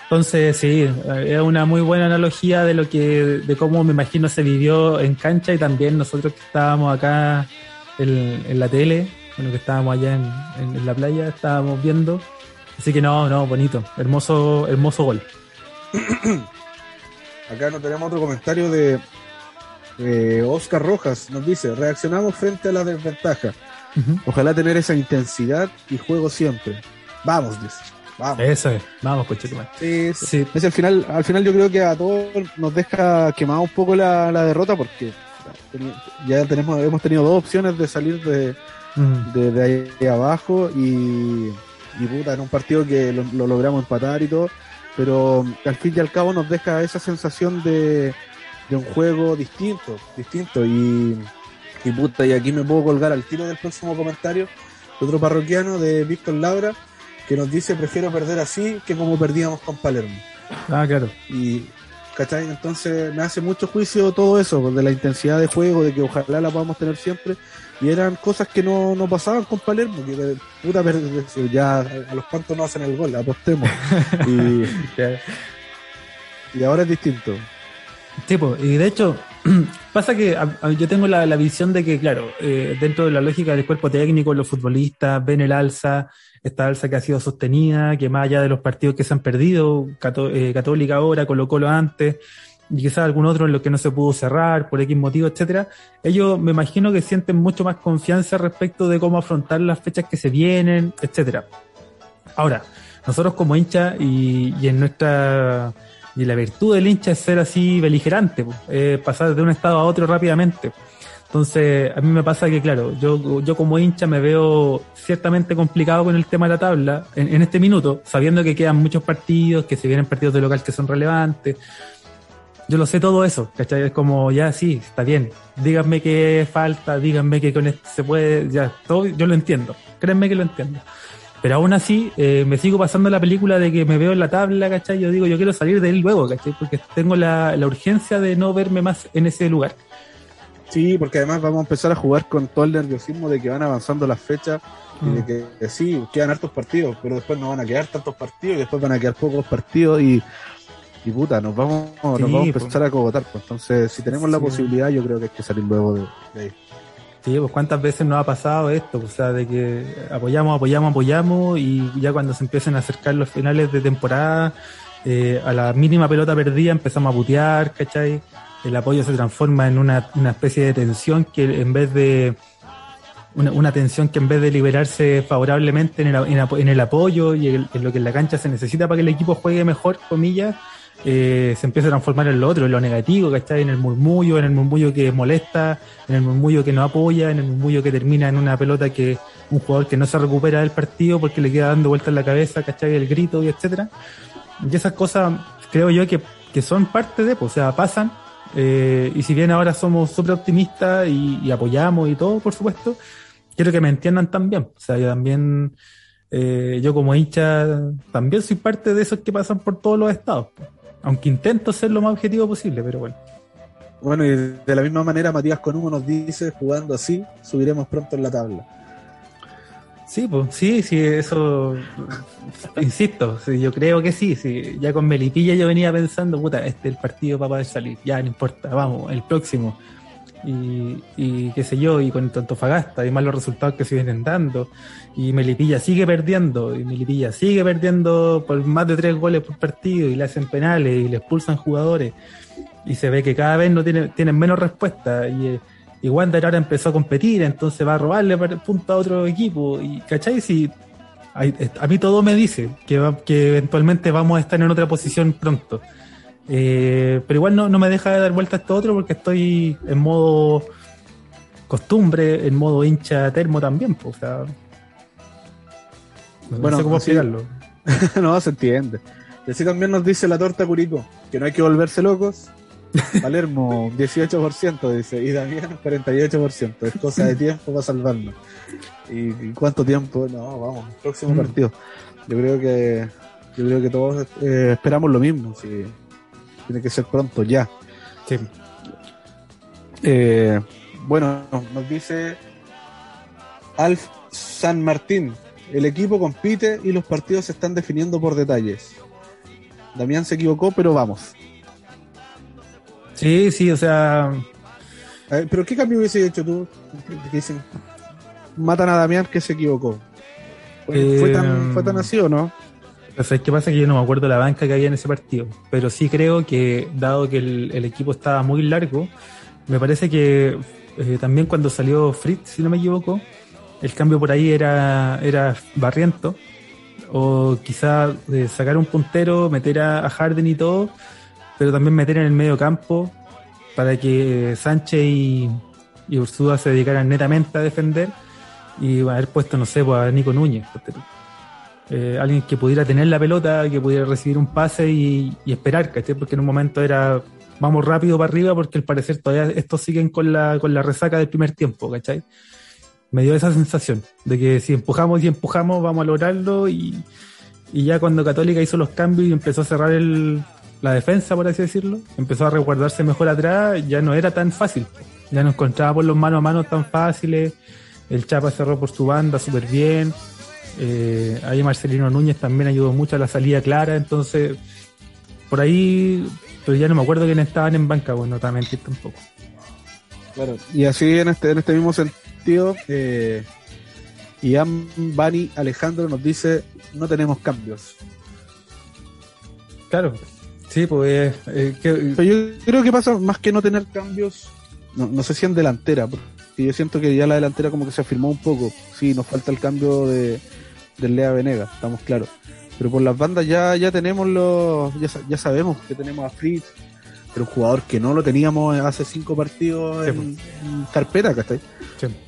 Entonces, sí, eh, es una muy buena analogía de lo que, de cómo me imagino se vivió en cancha y también nosotros que estábamos acá en, en la tele, bueno, que estábamos allá en, en- en la playa, estábamos viendo. Así que no, no, bonito, hermoso, hermoso gol. Acá no tenemos otro comentario de eh, Oscar Rojas. Nos dice, reaccionamos frente a la desventaja. Ojalá tener esa intensidad y juego siempre. Vamos, dice. Vamos. Eso es, vamos, coche, Sí, sí. Es al final, al final yo creo que a todos nos deja quemado un poco la, la derrota porque ya tenemos, hemos tenido dos opciones de salir de, Mm. de, de ahí abajo y, y puta, en un partido que lo, lo logramos empatar y todo, pero al fin y al cabo nos deja esa sensación de, de un juego distinto, distinto y, y puta, y aquí me puedo colgar al tiro del próximo comentario de otro parroquiano de Víctor Laura que nos dice prefiero perder así que como perdíamos con Palermo. Ah, claro. Y, ¿cachai? Entonces me hace mucho juicio todo eso, de la intensidad de juego, de que ojalá la podamos tener siempre. Y eran cosas que no, no pasaban con Palermo, que de puta per- ya a los cuantos no hacen el gol, apostemos. y, y ahora es distinto. Tipo, y de hecho, pasa que a- a- yo tengo la, la visión de que, claro, eh, dentro de la lógica del cuerpo técnico, los futbolistas ven el alza, esta alza que ha sido sostenida, que más allá de los partidos que se han perdido, Cató- eh, Católica ahora, Colo Colo antes, y quizás algún otro en los que no se pudo cerrar por X motivo, etcétera, ellos me imagino que sienten mucho más confianza respecto de cómo afrontar las fechas que se vienen, etcétera. Ahora, nosotros como hincha y, y en nuestra y la virtud del hincha es ser así beligerante, eh, pasar de un estado a otro rápidamente. Entonces, a mí me pasa que, claro, yo, yo como hincha me veo ciertamente complicado con el tema de la tabla en, en este minuto, sabiendo que quedan muchos partidos, que se vienen partidos de local que son relevantes. Yo lo sé todo eso, ¿cachai? Es como, ya sí, está bien. Díganme qué falta, díganme que con esto se puede, ya, todo, yo lo entiendo. Créanme que lo entiendo. Pero aún así, eh, me sigo pasando la película de que me veo en la tabla, ¿cachai? Yo digo, yo quiero salir de él luego, ¿cachai? Porque tengo la, la urgencia de no verme más en ese lugar. Sí, porque además vamos a empezar a jugar con todo el nerviosismo de que van avanzando las fechas y Mm. de que, que sí, quedan hartos partidos, pero después no van a quedar tantos partidos y después van a quedar pocos partidos y, y puta, nos vamos, nos vamos a empezar a cogotar. pues. Entonces, si tenemos la posibilidad, yo creo que hay que salir luego de, de ahí. Sí, pues cuántas veces nos ha pasado esto, o sea, de que apoyamos, apoyamos, apoyamos y ya cuando se empiezan a acercar los finales de temporada, eh, a la mínima pelota perdida empezamos a putear, ¿cachai? El apoyo se transforma en una, una especie de tensión que en vez de una, una tensión que en vez de liberarse favorablemente en el, en en el apoyo y en lo que en la cancha se necesita para que el equipo juegue mejor, comillas, eh, se empieza a transformar en lo otro, en lo negativo, ¿cachai? En el murmullo, en el murmullo que molesta, en el murmullo que no apoya, en el murmullo que termina en una pelota que un jugador que no se recupera del partido porque le queda dando vueltas en la cabeza, ¿cachai? El grito y etcétera. Y esas cosas creo yo que, que son parte de, pues, o sea, pasan. eh, y si bien ahora somos súper optimistas y, y apoyamos y todo, por supuesto, quiero que me entiendan también. O sea, yo también, eh, yo como hincha, también soy parte de esos que pasan por todos los estados. pues. Aunque intento ser lo más objetivo posible, pero bueno. Bueno, y de la misma manera, Matías Conumo nos dice, jugando así, subiremos pronto en la tabla. Sí, pues, sí, sí, eso, insisto, sí, yo creo que sí, sí, ya con Melipilla yo venía pensando, puta, este es el partido para poder salir, ya no importa, vamos, el próximo, y, y qué sé yo, y con Antofagasta, y más los resultados que se vienen dando, y Melipilla sigue perdiendo, y Melipilla sigue perdiendo por más de tres goles por partido, y le hacen penales, y le expulsan jugadores, y se ve que cada vez no tiene, tienen menos respuesta, y, y Wander ahora empezó a competir, entonces va a robarle punto a otro equipo. Y, ¿cachai? Si a mí todo me dice que eventualmente vamos a estar en otra posición pronto. Eh, pero igual no, no, me deja de dar vuelta a esto otro porque estoy en modo costumbre, en modo hincha termo también. Pues, o sea, no bueno, sé cómo explicarlo. no, se entiende. Y así también nos dice la torta Curico, que no hay que volverse locos. Palermo, 18%, dice, y Damián, 48%. Es cosa de tiempo para salvarnos. ¿Y, cuánto tiempo? No, vamos, próximo mm. partido. Yo creo que yo creo que todos eh, esperamos lo mismo. Si tiene que ser pronto, ya. Sí. Eh, bueno, nos dice Alf San Martín. El equipo compite y los partidos se están definiendo por detalles. Damián se equivocó, pero vamos. Sí, sí, o sea. ¿Pero qué cambio hubiese hecho tú? dicen, matan a Damián que se equivocó. ¿Fue, tan, ¿Fue, tan, así o no? Sea, ¿qué pasa? Que yo no me acuerdo la banca que había en ese partido. Pero sí creo que, dado que el, equipo estaba muy largo, me parece que eh, también cuando salió Fritz, si no me equivoco, el cambio por ahí era, era barriento. O quizá de sacar un puntero, meter a, a Harden y todo pero también meter en el medio campo para que Sánchez y, y se dedicaran netamente a defender y haber puesto, no sé, pues, a Nico Núñez. Eh, alguien que pudiera tener la pelota, que pudiera recibir un pase y, esperar, ¿cachai? Porque en un momento era vamos rápido para arriba porque al parecer todavía estos siguen con la, con la resaca del primer tiempo, ¿cachai? Me dio esa sensación de que si empujamos y empujamos vamos a lograrlo y, y ya cuando Católica hizo los cambios y empezó a cerrar el, la defensa, por así decirlo, empezó a resguardarse mejor atrás, ya no era tan fácil. Ya no encontraba por los mano a mano tan fáciles. El Chapa cerró por su banda súper bien. Eh, ahí Marcelino Núñez también ayudó mucho a la salida clara. Entonces, por ahí, pero ya no me acuerdo quiénes estaban en banca, bueno, no mentir tampoco. Claro, y así en este, en este mismo sentido, eh, Ian Bani Alejandro nos dice: no tenemos cambios. Claro, Sí, pues. Eh, yo creo que pasa más que no tener cambios, no, sé si en delantera, porque yo siento que ya la delantera como que se afirmó un poco. Sí, nos falta el cambio de, Lea Venega, estamos claros. Pero por las bandas ya, ya tenemos los. Ya, sabemos que tenemos a Fritz, pero un jugador que no lo teníamos hace cinco partidos en, pues. carpeta, ¿cachai?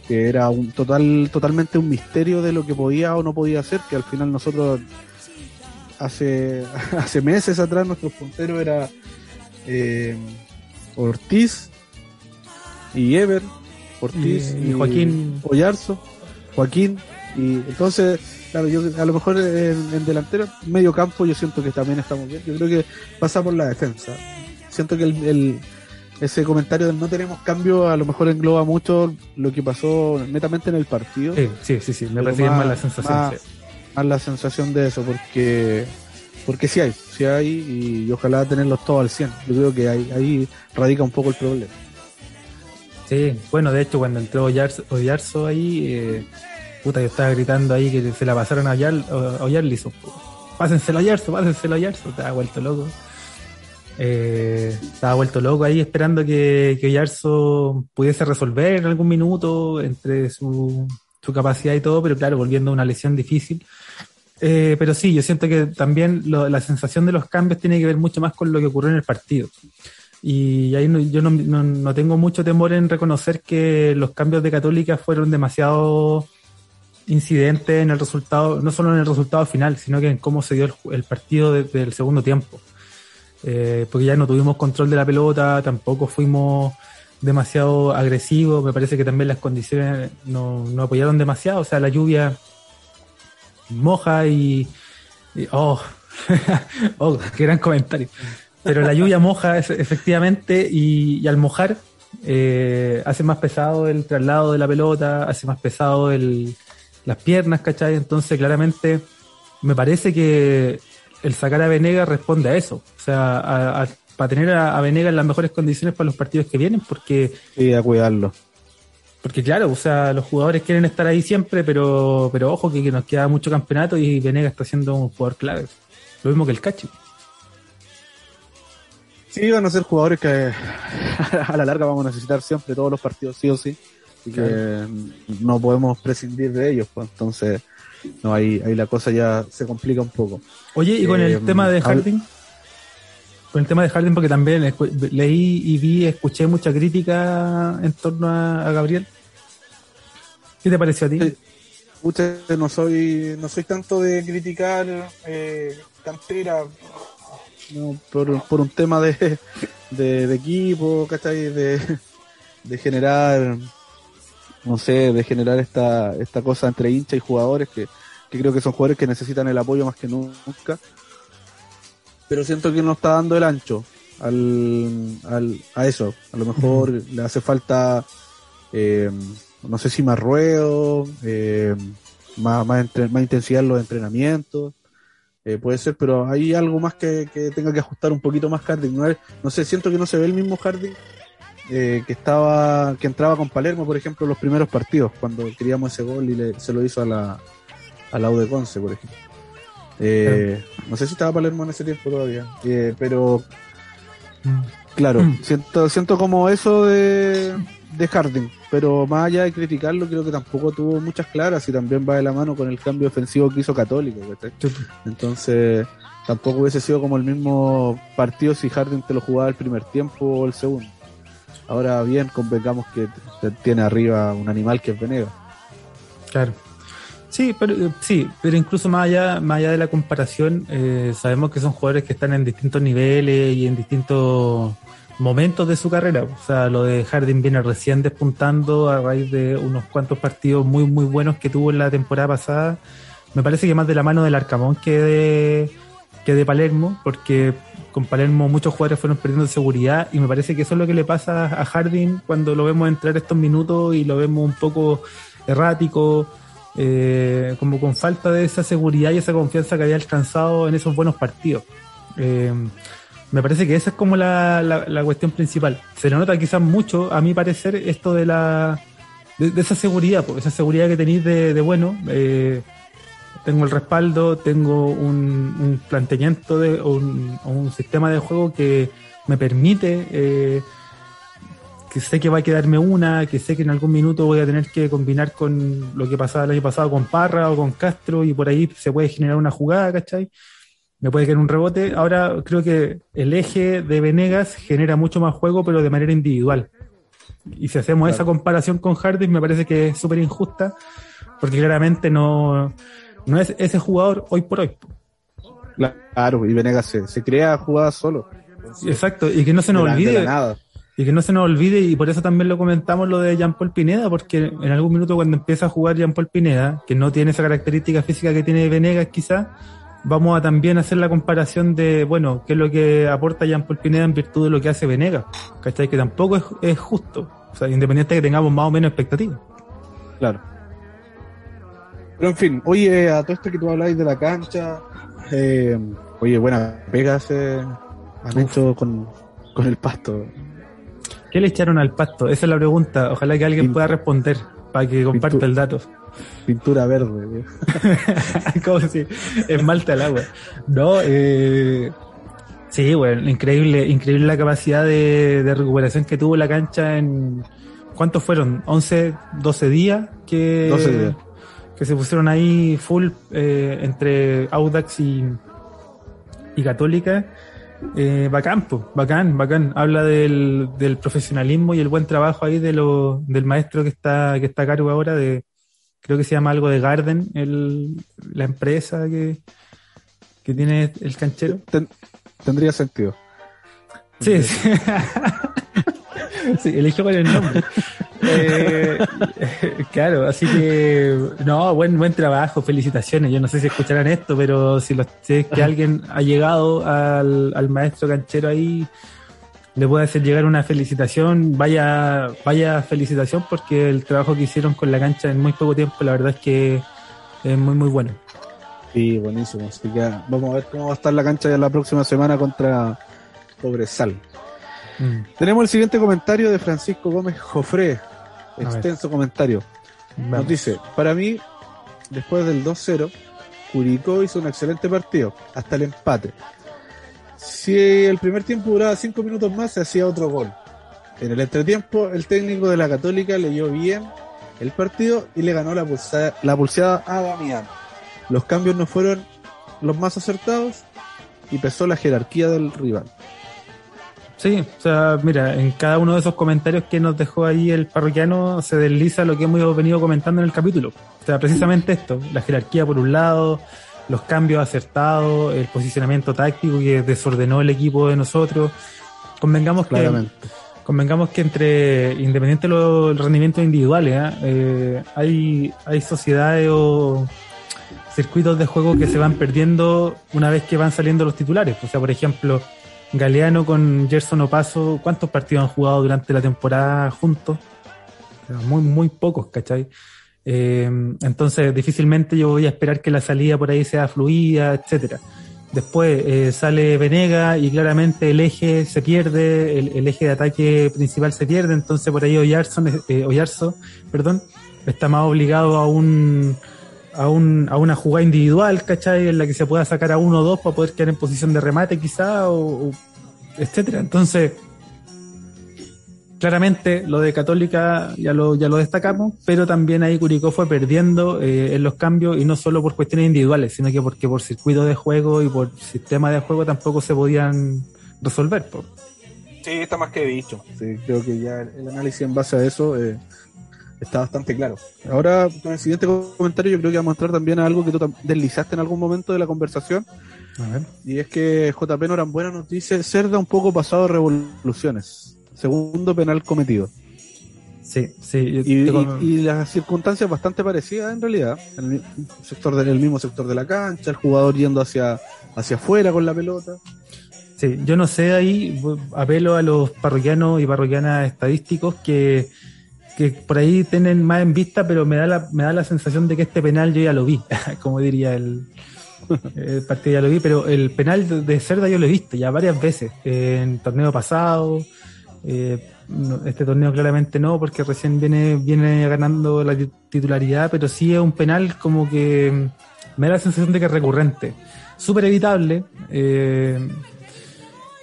Que era un total, totalmente un misterio de lo que podía o no podía hacer, que al final nosotros hace, hace meses atrás nuestro puntero era eh, Ortiz y Ever, Ortiz y, Joaquín Ollarzo, Joaquín, y entonces, claro, yo a lo mejor en, delantero, medio campo, yo siento que también estamos bien, yo creo que pasa por la defensa. Siento que el, ese comentario de no tenemos cambio a lo mejor engloba mucho lo que pasó netamente en el partido. Sí, sí, sí, me parece más, la sensación más la sensación de eso, porque porque sí hay, sí hay, y, ojalá tenerlos todos al 100. Yo creo que ahí, ahí radica un poco el problema. Sí, bueno, de hecho, cuando entró Oyarzo, ahí, eh, puta, yo estaba gritando ahí que se la pasaron a, Oyarzo. Pásenselo a Oyarzo, pásenselo a Oyarzo, estaba vuelto loco. Eh, estaba vuelto loco ahí esperando que, que Oyarzo pudiese resolver en algún minuto entre su, su capacidad y todo, pero claro, volviendo a una lesión difícil. Eh, pero sí, yo siento que también la sensación de los cambios tiene que ver mucho más con lo que ocurrió en el partido. Y ahí yo no, tengo mucho temor en reconocer que los cambios de Católica fueron demasiado incidentes en el resultado, no solo en el resultado final, sino que en cómo se dio el, partido desde el segundo tiempo. Eh, porque ya no tuvimos control de la pelota, tampoco fuimos demasiado agresivos, me parece que también las condiciones no, no apoyaron demasiado, o sea, la lluvia moja y, oh, oh, qué gran comentario. Pero la lluvia moja efectivamente y, al mojar eh, hace más pesado el traslado de la pelota, hace más pesado el, las piernas, ¿cachai? Entonces claramente me parece que el sacar a Venegas responde a eso, o sea, para tener a, a Venegas en las mejores condiciones para los partidos que vienen, porque... Sí, a cuidarlo. Porque claro, o sea, los jugadores quieren estar ahí siempre, pero, pero ojo que, nos queda mucho campeonato y Venega está siendo un jugador clave. Lo mismo que el Cachi. Sí, van a ser jugadores que a la larga vamos a necesitar siempre todos los partidos, sí o sí. Y que no podemos prescindir de ellos, pues entonces no ahí, ahí la cosa ya se complica un poco. Oye, y con el Eh, tema de Harding, con el tema de Harding, porque también leí y vi, escuché mucha crítica en torno a, a Gabriel. ¿Qué te pareció a ti? Sí. Pucha, no soy, no soy tanto de criticar eh, cantera no, por, por un tema de, de, de equipo, ¿cachai? De, de generar, no sé, de generar esta, esta cosa entre hincha y jugadores que, que creo que son jugadores que necesitan el apoyo más que nunca. Pero siento que no está dando el ancho al, al, a eso. A lo mejor le hace falta eh, no sé si más ruedo, eh, más, más, entre- más intensidad en los entrenamientos, eh, puede ser, pero hay algo más que, que tenga que ajustar un poquito más Harding. No, sé, siento que no se ve el mismo Harding eh, que estaba, que entraba con Palermo, por ejemplo, en los primeros partidos, cuando queríamos ese gol y le- se lo hizo a la, a la U de Conce, por ejemplo. Eh, No sé si estaba Palermo en ese tiempo todavía, eh, pero Mm. Claro, Mm. siento, siento como eso de, de Harding, pero más allá de criticarlo, creo que tampoco tuvo muchas claras y también va de la mano con el cambio ofensivo que hizo Católico. Entonces, tampoco hubiese sido como el mismo partido si Harding te lo jugaba el primer tiempo o el segundo. Ahora bien, convengamos que tiene arriba un animal que es Venegas. Claro. Sí, pero eh, sí, pero incluso más allá, más allá de la comparación, eh, sabemos que son jugadores que están en distintos niveles y en distintos momentos de su carrera. O sea, lo de Harding viene recién despuntando a raíz de unos cuantos partidos muy muy buenos que tuvo en la temporada pasada. Me parece que más de la mano del Arcamón que de que de Palermo, porque con Palermo muchos jugadores fueron perdiendo seguridad y me parece que eso es lo que le pasa a Harding cuando lo vemos entrar estos minutos y lo vemos un poco errático, eh, como con falta de esa seguridad y esa confianza que había alcanzado en esos buenos partidos. Eh, me parece que esa es como la, la, cuestión principal. Se le nota quizás mucho, a mi parecer, esto de la de, esa seguridad, pues, esa seguridad que tenéis de, de bueno, eh, tengo el respaldo, tengo un, un planteamiento de o un, un sistema de juego que me permite eh, que sé que va a quedarme una, que sé que en algún minuto voy a tener que combinar con lo que pasaba el año pasado con Parra o con Castro y por ahí se puede generar una jugada, ¿cachai? Me puede caer un rebote. Ahora creo que el eje de Venegas genera mucho más juego, pero de manera individual. Y si hacemos Claro. esa comparación con Harden, me parece que es súper injusta, porque claramente no, no es ese jugador hoy por hoy. Claro, y Venegas se, se crea jugadas solo. Exacto, y que no se nos olvide. nada. Y que no se nos olvide, y por eso también lo comentamos lo de Jean-Paul Pineda, porque en algún minuto cuando empieza a jugar Jean-Paul Pineda, que no tiene esa característica física que tiene Venegas quizás, vamos a también hacer la comparación de, bueno, qué es lo que aporta Jean-Paul Pineda en virtud de lo que hace Venegas, ¿cachai? Que tampoco es, es justo, o sea, independiente de que tengamos más o menos expectativas. Claro. Pero en fin, oye, a todo esto que tú habláis de la cancha, eh, oye, buena pega se han Uf. hecho con, con el pasto. ¿Qué le echaron al pasto? Esa es la pregunta, ojalá que alguien pueda responder para que comparta Pintu- el dato. Pintura verde. como si esmalta el agua. No, eh, sí, bueno, increíble, increíble la capacidad de, de recuperación que tuvo la cancha en ¿cuántos fueron? 11, 12 días que 12 días. Que se pusieron ahí full eh, entre Audax y, y Católica. Eh, bacán, po, bacán, bacán. Habla del, del profesionalismo y el buen trabajo ahí de lo, del maestro que está, que está a cargo ahora de, creo que se llama algo de Garden, el, la empresa que, que tiene el canchero. Ten- tendría sentido. Sí, sí. sí, eligió con el nombre. Eh, claro, así que, no, buen, buen trabajo, felicitaciones. Yo no sé si escucharán esto, pero si, los, si es que alguien ha llegado al, al maestro canchero ahí, le puede hacer llegar una felicitación. Vaya, vaya felicitación porque el trabajo que hicieron con la cancha en muy poco tiempo, la verdad es que es muy, muy bueno. Sí, buenísimo. Así que vamos a ver cómo va a estar la cancha ya la próxima semana contra Cobresal. Mm, Tenemos el siguiente comentario de Francisco Gómez Jofré. Extenso comentario. Nos dice, para mí, después del 2-0, Curicó hizo un excelente partido, hasta el empate. si el primer tiempo duraba cinco minutos más, se hacía otro gol. En el entretiempo, el técnico de la Católica leyó bien el partido y le ganó la pulsada, la pulseada a Damián. Los cambios no fueron los más acertados y pesó la jerarquía del rival. Sí, o sea, mira, en cada uno de esos comentarios que nos dejó ahí el parroquiano se desliza lo que hemos venido comentando en el capítulo. O sea, precisamente esto, la jerarquía por un lado, los cambios acertados, el posicionamiento táctico que desordenó el equipo de nosotros. Convengamos que, convengamos que entre, independiente de los rendimientos individuales, ¿eh? Eh, hay, hay sociedades o circuitos de juego que se van perdiendo una vez que van saliendo los titulares. O sea, por ejemplo, Galeano con Gerson Opaso, ¿cuántos partidos han jugado durante la temporada juntos? Muy, muy pocos, ¿cachai? Eh, entonces, difícilmente yo voy a esperar que la salida por ahí sea fluida, etcétera. Después eh, sale Venega y claramente el eje se pierde, el, eje de ataque principal se pierde, entonces por ahí Oyarzo, eh, Oyarzo perdón, está más obligado a un a, un, a una jugada individual, ¿cachai? En la que se pueda sacar a uno o dos para poder quedar en posición de remate quizá, o, etcétera. Entonces, claramente lo de Católica ya lo, ya lo destacamos, pero también ahí Curicó fue perdiendo eh, en los cambios y no solo por cuestiones individuales, sino que porque por circuito de juego y por sistema de juego tampoco se podían resolver. Sí, está más que dicho. Sí, creo que ya el análisis en base a eso eh, está bastante claro. Ahora, con el siguiente comentario, yo creo que vamos a mostrar también a algo que tú deslizaste en algún momento de la conversación. Y es que JP Norambuena nos dice: Cerda un poco pasado revoluciones. Segundo penal cometido. Sí, sí. Y, las circunstancias bastante parecidas en realidad. En el sector del mismo sector de la cancha, el jugador yendo hacia, hacia afuera con la pelota. Sí, yo no sé ahí, apelo a los parroquianos y parroquianas estadísticos que que por ahí tienen más en vista, pero me da la, me da la sensación de que este penal yo ya lo vi, como diría el, partido ya lo vi, pero el penal de Cerda yo lo he visto ya varias veces, en torneo pasado, eh, este torneo claramente no, porque recién viene, viene ganando la titularidad, pero sí es un penal como que me da la sensación de que es recurrente, súper evitable, eh,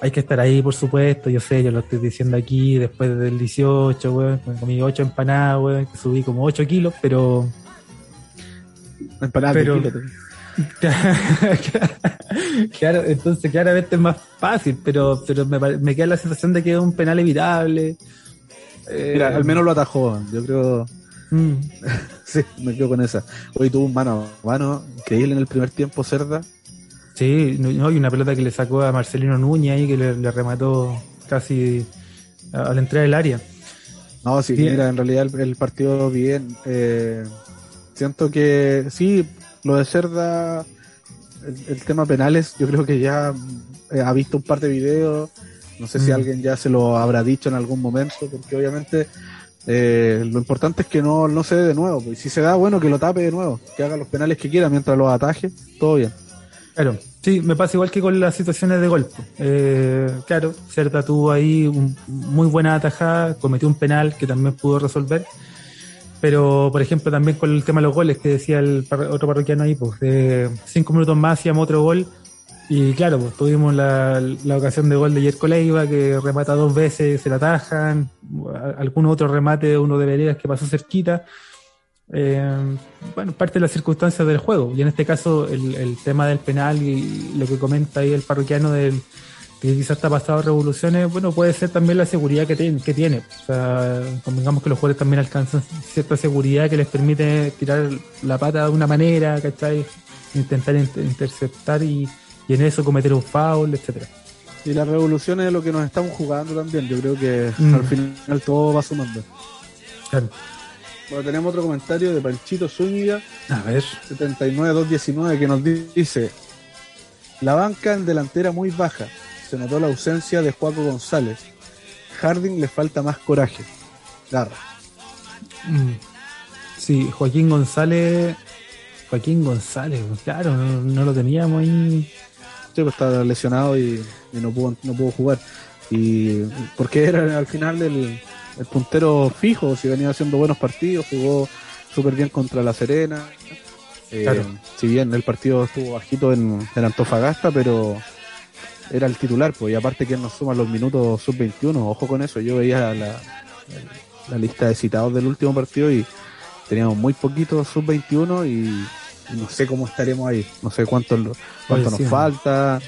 hay que estar ahí, por supuesto, yo sé, yo lo estoy diciendo aquí, después del 18, weón, comí 8 empanadas, weón, subí como 8 kilos, pero... Empanadas pero, de claro, entonces claramente es más fácil, pero, pero me, me, queda la sensación de que es un penal evitable. Mira, al menos lo atajó, yo creo... Mm. sí, me quedo con esa. Hoy tuvo un mano a mano increíble en el primer tiempo, Cerda Sí, no, hay una pelota que le sacó a Marcelino Núñez ahí que le, remató casi a, la entrada del área. No, sí, mira, en realidad el, partido bien. Eh, siento que sí, lo de Cerda, el, tema penales, yo creo que ya eh, ha visto un par de videos. No sé si mm. alguien ya se lo habrá dicho en algún momento, porque obviamente eh, lo importante es que no, no se dé de nuevo. Pues, si se da, bueno, que lo tape de nuevo, que haga los penales que quiera mientras los ataje, todo bien. Claro, sí, me pasa igual que con las situaciones de golpe. Eh, claro, Certa tuvo ahí un, muy buena atajada, cometió un penal que también pudo resolver. Pero, por ejemplo, también con el tema de los goles que decía el otro parroquiano ahí, pues cinco minutos más hacíamos otro gol. Y claro, pues tuvimos la, ocasión de gol de Yerko Leiva que remata dos veces, se la atajan. Otro remate de uno de Veredas que pasó cerquita eh, bueno, parte de las circunstancias del juego. Y en este caso, el, tema del penal y lo que comenta ahí el parroquiano del que quizás está pasado revoluciones, bueno, puede ser también la seguridad que, que tiene. O sea, convengamos que los jugadores también alcanzan cierta seguridad que les permite tirar la pata de una manera, ¿cachai? Intentar interceptar y, en eso cometer un foul, etcétera. Y las revoluciones es lo que nos estamos jugando también. Yo creo que mm. al final todo va sumando. Claro. Bueno, tenemos otro comentario de Panchito Zúñiga. A ver. 79219 que nos dice: La banca en delantera muy baja. Se notó la ausencia de Juaco González. Harding le falta más coraje. Garra. Mm. Sí, Joaquín González. Joaquín González, claro, no, lo teníamos ahí. Sí, pues estaba lesionado y, no, pudo, no pudo jugar. Y porque era al final del el puntero fijo, si venía haciendo buenos partidos, jugó súper bien contra La Serena. Eh, si bien el partido estuvo bajito en, Antofagasta, pero era el titular, pues, y aparte que nos suman los minutos sub-21, ojo con eso, yo veía la, la lista de citados del último partido y teníamos muy poquitos sub-21 y, no sé cómo estaremos ahí, no sé cuánto, cuánto nos falta,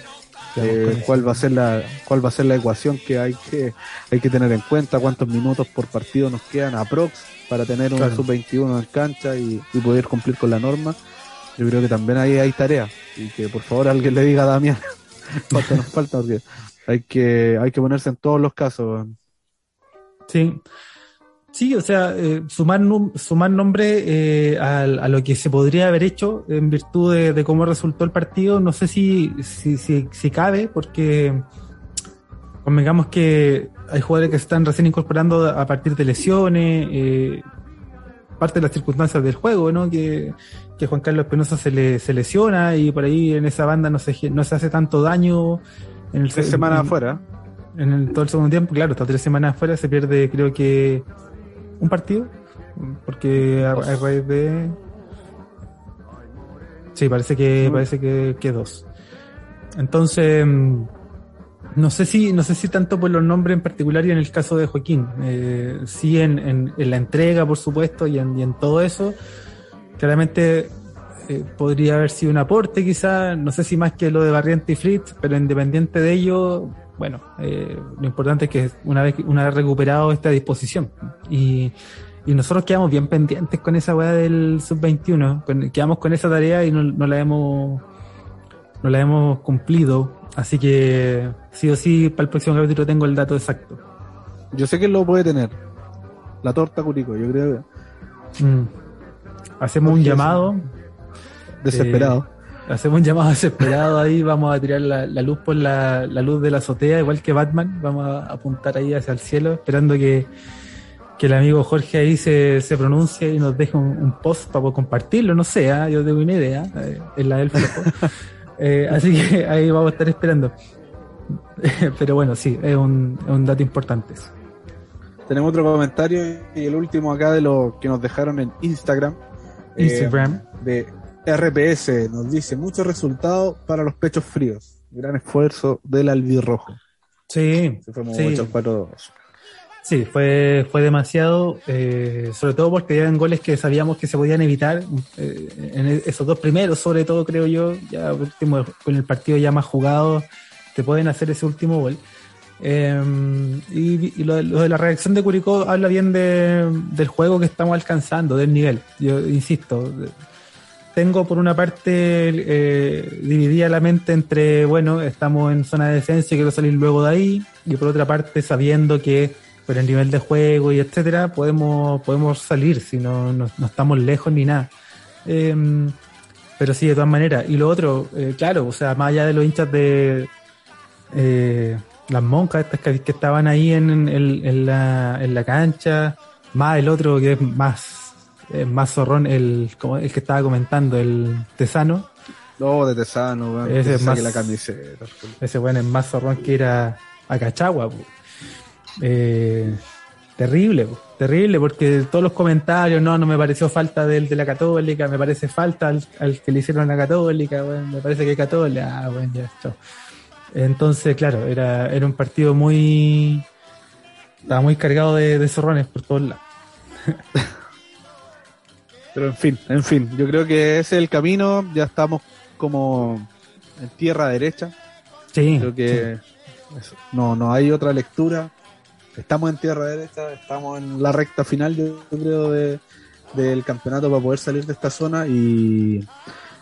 eh, cuál va a ser la cuál va a ser la ecuación que hay que hay que tener en cuenta, cuántos minutos por partido nos quedan aprox para tener un sub-21 en cancha y, y poder cumplir con la norma. Yo creo que también ahí hay tarea y que por favor alguien le diga a Damián cuánto nos falta porque hay que hay que ponerse en todos los casos. Sí, Sí, o sea, eh, sumar, sumar nombre eh, a, lo que se podría haber hecho en virtud de, cómo resultó el partido, no sé si, si, si, cabe, porque convengamos que hay jugadores que se están recién incorporando a partir de lesiones, eh, parte de las circunstancias del juego, ¿no? Que, que Juan Carlos Penosa se, le, se lesiona y por ahí en esa banda no se, no se hace tanto daño. En el, tres semanas afuera. En el, todo el segundo tiempo, claro, está tres semanas afuera, se pierde creo que un partido, porque a, raíz de... Sí, parece que, parece que, que dos. Entonces, no sé si, no sé si tanto por los nombres en particular y en el caso de Joaquín. Eh, sí en, en, la entrega, por supuesto, y en, y en todo eso. Claramente eh, podría haber sido un aporte quizá, no sé si más que lo de Barriente y Fritz, pero independiente de ello, bueno, eh, lo importante es que una vez, una vez recuperado esta disposición. Y, y nosotros quedamos bien pendientes con esa weá del sub-21. Quedamos con esa tarea y no, no, la hemos no la hemos cumplido. Así que sí o sí, para el próximo capítulo tengo el dato exacto. Yo sé que lo puede tener. La torta Curico, yo creo mm. Hacemos un llamado. Desesperado. Eh, hacemos un llamado desesperado ahí, vamos a tirar la, luz por la, luz de la azotea, igual que Batman, vamos a apuntar ahí hacia el cielo, esperando que, el amigo Jorge ahí se, se pronuncie y nos deje un, post para poder compartirlo, no sé, ¿ah? yo tengo una idea, eh, en la del eh, así que ahí vamos a estar esperando. Pero bueno, sí, es un, es un dato importante. Tenemos otro comentario y el último acá de lo que nos dejaron en Instagram. Instagram. Eh, de RPS nos dice, muchos resultados para los pechos fríos. Gran esfuerzo del albirrojo. Sí. fue sí. Sí, fue, fue demasiado, eh, sobre todo porque eran goles que sabíamos que se podían evitar, eh, en esos dos primeros, sobre todo creo yo, ya último, con el partido ya más jugado, te pueden hacer ese último gol. Eh, y, lo, de la reacción de Curicó habla bien del juego que estamos alcanzando, del nivel. Yo insisto, tengo por una parte eh, dividida la mente entre, bueno, estamos en zona de defensa y quiero salir luego de ahí, y por otra parte sabiendo que por el nivel de juego y etcétera, podemos, podemos salir si no, no, estamos lejos ni nada. Em, pero sí, de todas maneras. Y lo otro, eh, claro, o sea, más allá de los hinchas de eh, las monjas estas que, estaban ahí en, en, la, en la cancha, más el otro que es más eh, más zorrón el, como el que estaba comentando, el Tesano. No, de Tesano, ese es más, la camiseta. Ese bueno es más zorrón que era a Cachagua. Eh, terrible, terrible, porque todos los comentarios, no, no me pareció falta del de la Católica, me parece falta al, que le hicieron a la Católica, me parece que es Católica, ah, bueno, ya, Entonces, claro, era, era un partido muy. Estaba muy cargado de, de zorrones por todos lados. Pero en fin, en fin, yo creo que ese es el camino, ya estamos como en tierra derecha. Sí. Creo que no, no hay otra lectura. Estamos en tierra derecha, estamos en la recta final, yo creo, de, del campeonato para poder salir de esta zona y,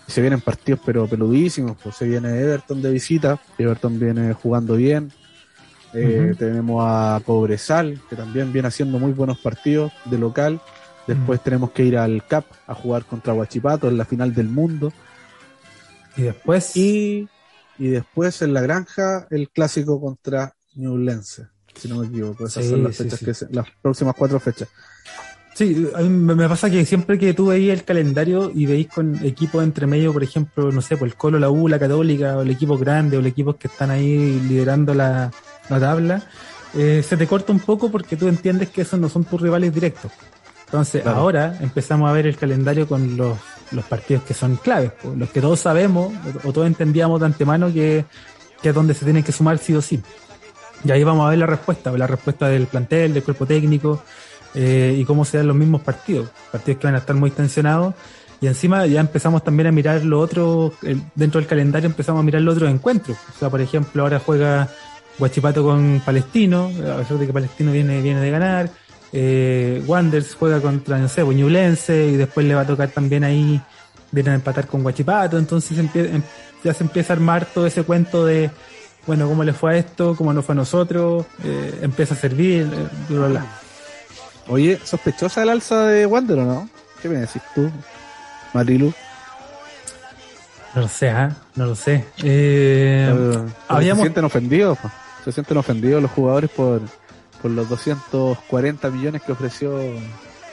se vienen partidos pero peludísimos, pues se viene Everton de visita, Everton viene jugando bien, eh, tenemos a Cobresal, que también viene haciendo muy buenos partidos de local, Después mm. tenemos que ir al CAP a jugar contra Huachipato en la final del mundo. Y después. Y, después en la granja el clásico contra Newlense, si no me equivoco. Esas son las fechas que las próximas cuatro fechas. Sí, a mí me pasa que siempre que tú veis el calendario y veis con equipos entre medio, por ejemplo, no sé, por pues el Colo, la U, la Católica, o el equipo grande, o los equipos que están ahí liderando la, tabla, eh, se te corta un poco porque tú entiendes que esos no son tus rivales directos. Entonces ahora empezamos a ver el calendario con los, los partidos que son claves, los que todos sabemos o, todos entendíamos de antemano que, que es donde se tienen que sumar sí o sí. Y ahí vamos a ver la respuesta, la respuesta del plantel, del cuerpo técnico eh, y cómo se dan los mismos partidos. Partidos que van a estar muy tensionados. Y encima ya empezamos también a mirar lo otro, dentro del calendario empezamos a mirar los otros encuentros. O sea, por ejemplo, ahora juega Guachipato con Palestino, a pesar de que Palestino viene, viene de ganar. Eh, Wanders juega contra, no sé, Buñulense y después le va a tocar también ahí, vienen a empatar con Guachipato. Entonces em, ya se empieza a armar todo ese cuento de bueno, cómo le fue a esto, cómo no fue a nosotros, eh, empieza a servir, eh, bla, bla, Oye, ¿sospechosa el alza de Wander o no? ¿Qué me decís tú, Marilu? No lo sé, ¿ah? No lo sé. Eh, Se sienten ofendidos, se sienten ofendidos los jugadores por, por los 240 millones que ofreció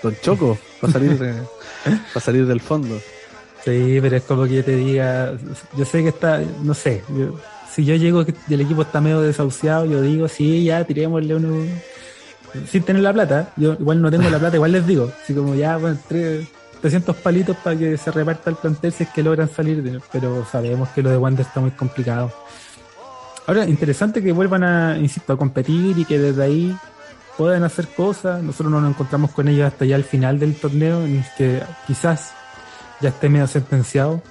Don Choco para salir, para salir del fondo. Sí, pero es como que yo te diga, yo sé que está, no sé, si yo llego y el equipo está medio desahuciado, yo digo, sí, ya, tirémosle uno. Sin tener la plata, yo igual no tengo la plata, igual les digo, así como ya, bueno, 300 palitos para que se reparta el plantel si es que logran salir, pero sabemos que lo de Wander está muy complicado. Ahora, interesante que vuelvan a, insisto, a competir y que desde ahí puedan hacer cosas. Nosotros no nos encontramos con ellos hasta ya el final del torneo, en que quizás ya esté medio sentenciado.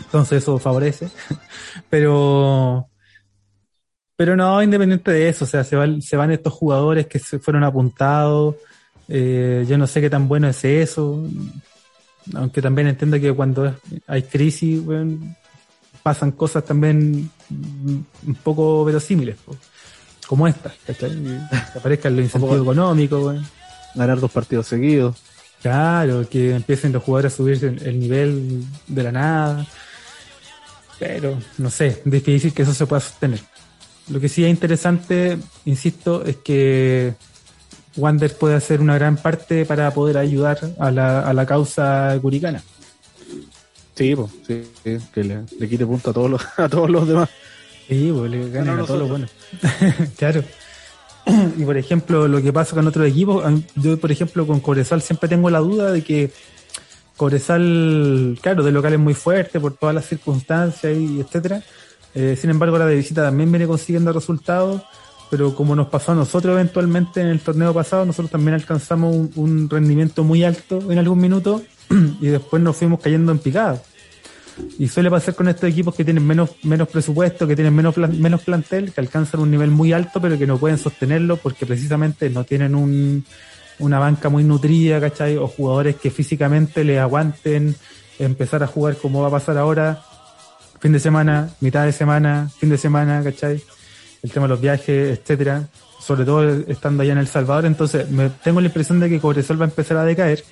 Entonces eso favorece. Pero, pero no, independiente de eso, o sea, se van, se van estos jugadores que se fueron apuntados. Eh, yo no sé qué tan bueno es eso. Aunque también entiendo que cuando hay crisis, pasan cosas también un poco verosímiles, como esta, Que aparezcan los incentivos económicos, Ganar dos partidos seguidos. Claro, que empiecen los jugadores a subir el nivel de la nada. Pero, no sé, difícil que eso se pueda sostener. Lo que sí es interesante, insisto, es que Wander puede hacer una gran parte para poder ayudar a la, a la causa curicana. Sí, pues, sí, que le, quite punto a todos los, a todos los demás. Sí, pues le ganen a todos los buenos. claro. y por ejemplo, lo que pasa con otros equipos, yo por ejemplo con Cobresal siempre tengo la duda de que Cobresal, claro, de local es muy fuerte por todas las circunstancias y etcétera. Eh, sin embargo, la de visita también viene consiguiendo resultados, pero como nos pasó a nosotros eventualmente en el torneo pasado, nosotros también alcanzamos un, rendimiento muy alto en algún minuto y después nos fuimos cayendo en picada. Y suele pasar con estos equipos que tienen menos, menos presupuesto, que tienen menos, menos plantel, que alcanzan un nivel muy alto, pero que no pueden sostenerlo porque precisamente no tienen un, una banca muy nutrida, ¿cachai? O jugadores que físicamente le aguanten empezar a jugar como va a pasar ahora, fin de semana, mitad de semana, fin de semana, ¿cachai? El tema de los viajes, etcétera, sobre todo estando allá en El Salvador, entonces me tengo la impresión de que Cobresal va a empezar a decaer.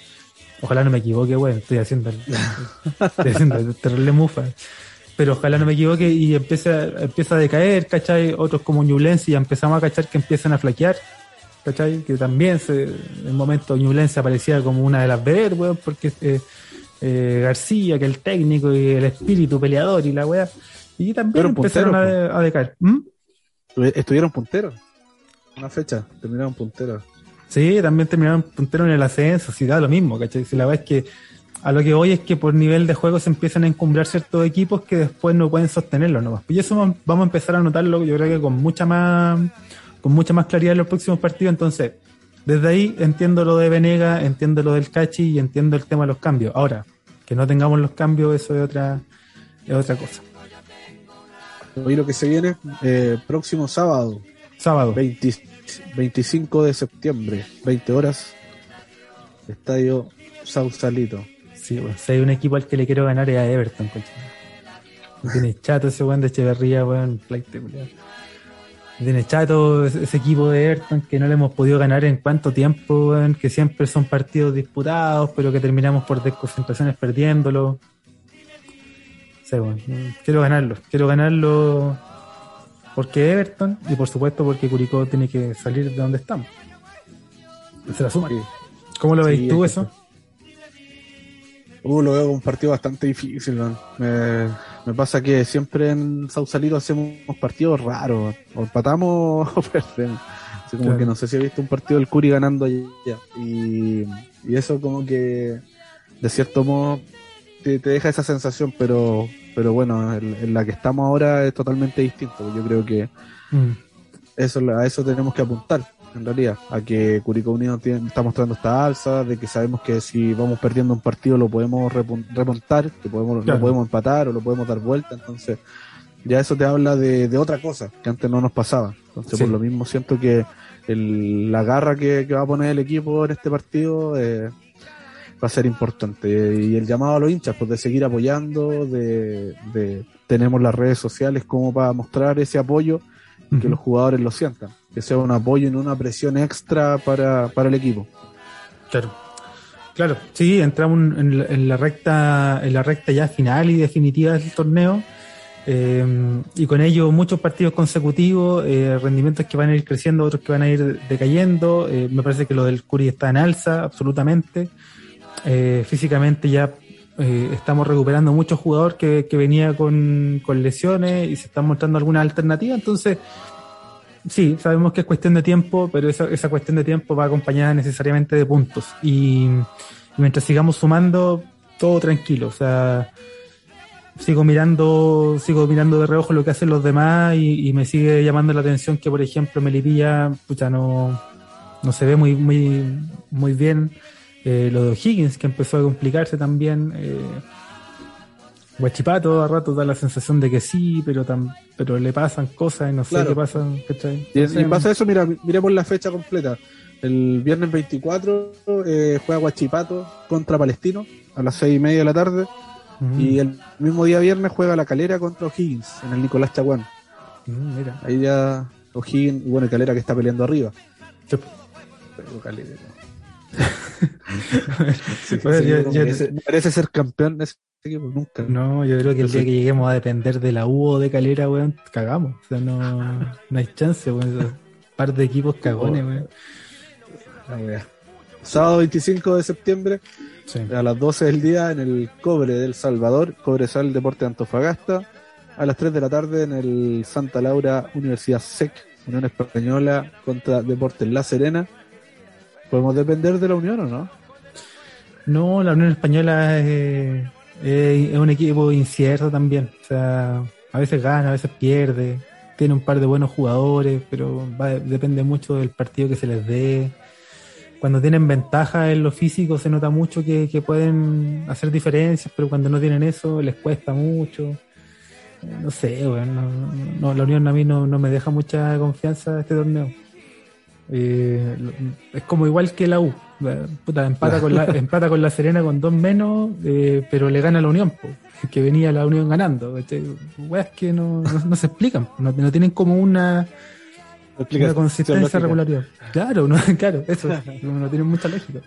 Ojalá no me equivoque, bueno, estoy haciendo, estoy haciendo terrible mufa. Pero ojalá no me equivoque y empieza, empieza a decaer, ¿cachai? Otros como Ñublense ya empezamos a cachar que empiezan a flaquear ¿cachai? Que también se, en el momento Ñublense aparecía como una de las ver, weón, porque eh, eh, García, que el técnico y el espíritu peleador y la weá. Y también empezaron a, decaer. ¿Mm? Estuvieron punteros. Una fecha, terminaron punteros. Sí, también terminaron punteros en el ascenso, si da lo mismo, ¿cachai? Si la verdad es que a lo que voy es que por nivel de juego se empiezan a encumbrar ciertos equipos que después no pueden sostenerlo nomás. Y eso vamos a empezar a notarlo, yo creo que con mucha más con mucha más claridad en los próximos partidos. Entonces, desde ahí entiendo lo de Venega, entiendo lo del Cachi y entiendo el tema de los cambios. Ahora, que no tengamos los cambios, eso es otra, es otra cosa. Hoy lo que se viene, eh, próximo sábado. Sábado. 25 de septiembre, 20 horas. Estadio Sausalito. Sí, bueno, si hay un equipo al que le quiero ganar es a Everton, Tiene chato ese weón de Echeverría, weón, flight, tiene chato ese equipo de Everton que no le hemos podido ganar en cuánto tiempo, que siempre son partidos disputados, pero que terminamos por desconcentraciones perdiéndolo. quiero ganarlo, quiero ganarlo porque Everton y por supuesto porque Curicó tiene que salir de donde estamos. Se la suma. ¿Cómo lo veis tú eso? Uh, lo veo un partido bastante difícil, me, me, pasa que siempre en Sausalito hacemos partidos raros, o empatamos o perdemos. Así como que no sé si he visto un partido del Curi ganando allá. Y, y eso como que de cierto modo te, deja esa sensación, pero pero bueno, en, la que estamos ahora es totalmente distinto. Yo creo que mm. eso a eso tenemos que apuntar, en realidad, a que Curicó Unido está mostrando esta alza, de que sabemos que si vamos perdiendo un partido lo podemos remontar, que podemos, lo podemos empatar o lo podemos dar vuelta, entonces ya eso te habla de, otra cosa que antes no nos pasaba. Entonces, por lo mismo, siento que la garra que, va a poner el equipo en este partido eh, va a ser importante. Y el llamado a los hinchas, pues de seguir apoyando, de, tenemos las redes sociales como para mostrar ese apoyo y que los jugadores lo sientan, que sea un apoyo y no una presión extra para, para el equipo. Claro. Claro, sí, entramos en la recta, en la recta ya final y definitiva del torneo eh, y con ello muchos partidos consecutivos, eh, rendimientos que van a ir creciendo, otros que van a ir decayendo. Eh, me parece que lo del Curi está en alza, absolutamente. Físicamente ya estamos recuperando muchos jugadores que, que venía con, con, lesiones y se están mostrando alguna alternativa. Entonces, sí, sabemos que es cuestión de tiempo, pero esa, esa cuestión de tiempo va acompañada necesariamente de puntos. Y, y mientras sigamos sumando, todo tranquilo. O sea, sigo mirando, sigo mirando de reojo lo que hacen los demás y, me sigue llamando la atención que, por ejemplo, Melipilla, pucha, no, no se ve muy, muy, muy bien. Eh, lo de O'Higgins, que empezó a complicarse también. Eh, Guachipato a rato da la sensación de que sí, pero pero le pasan cosas y no sé qué pasa. Y, en base a eso, mira, miremos la fecha completa. El viernes 24 eh, juega Guachipato contra Palestino a las seis y media de la tarde. Y el mismo día viernes juega la calera contra O'Higgins en el Nicolás Chaguán. mira. Ahí ya O'Higgins, y bueno, calera que está peleando arriba. Pero calera. parece, ser campeón de ese equipo, nunca. No, yo creo que el día que lleguemos a depender de la U o de calera, weón, cagamos. O sea, no, no hay chance, weón. Un par de equipos cagones, weón. Sábado 25 de septiembre, a las 12 del día en el Cobre del Salvador, Cobresal Deporte de Antofagasta. A las 3 de la tarde en el Santa Laura Universidad SEC, Unión Española contra Deportes La Serena. ¿Podemos depender de la Unión o no? No, la Unión Española es, un equipo incierto también. O sea, a veces gana, a veces pierde. Tiene un par de buenos jugadores, pero depende mucho del partido que se les dé cuando tienen ventaja en lo físico se nota mucho que, pueden hacer diferencias, pero cuando no tienen eso les cuesta mucho. No sé, bueno, no, la Unión a mí no, me deja mucha confianza este torneo. Eh, es como igual que la U. Eh, puta, empata, con la, empata con la Serena con dos menos, pero le gana la Unión, que venía la Unión ganando. Es que no, se explican, no tienen como una una consistencia, regularidad. Claro, no, claro, eso no, tiene mucha lógica.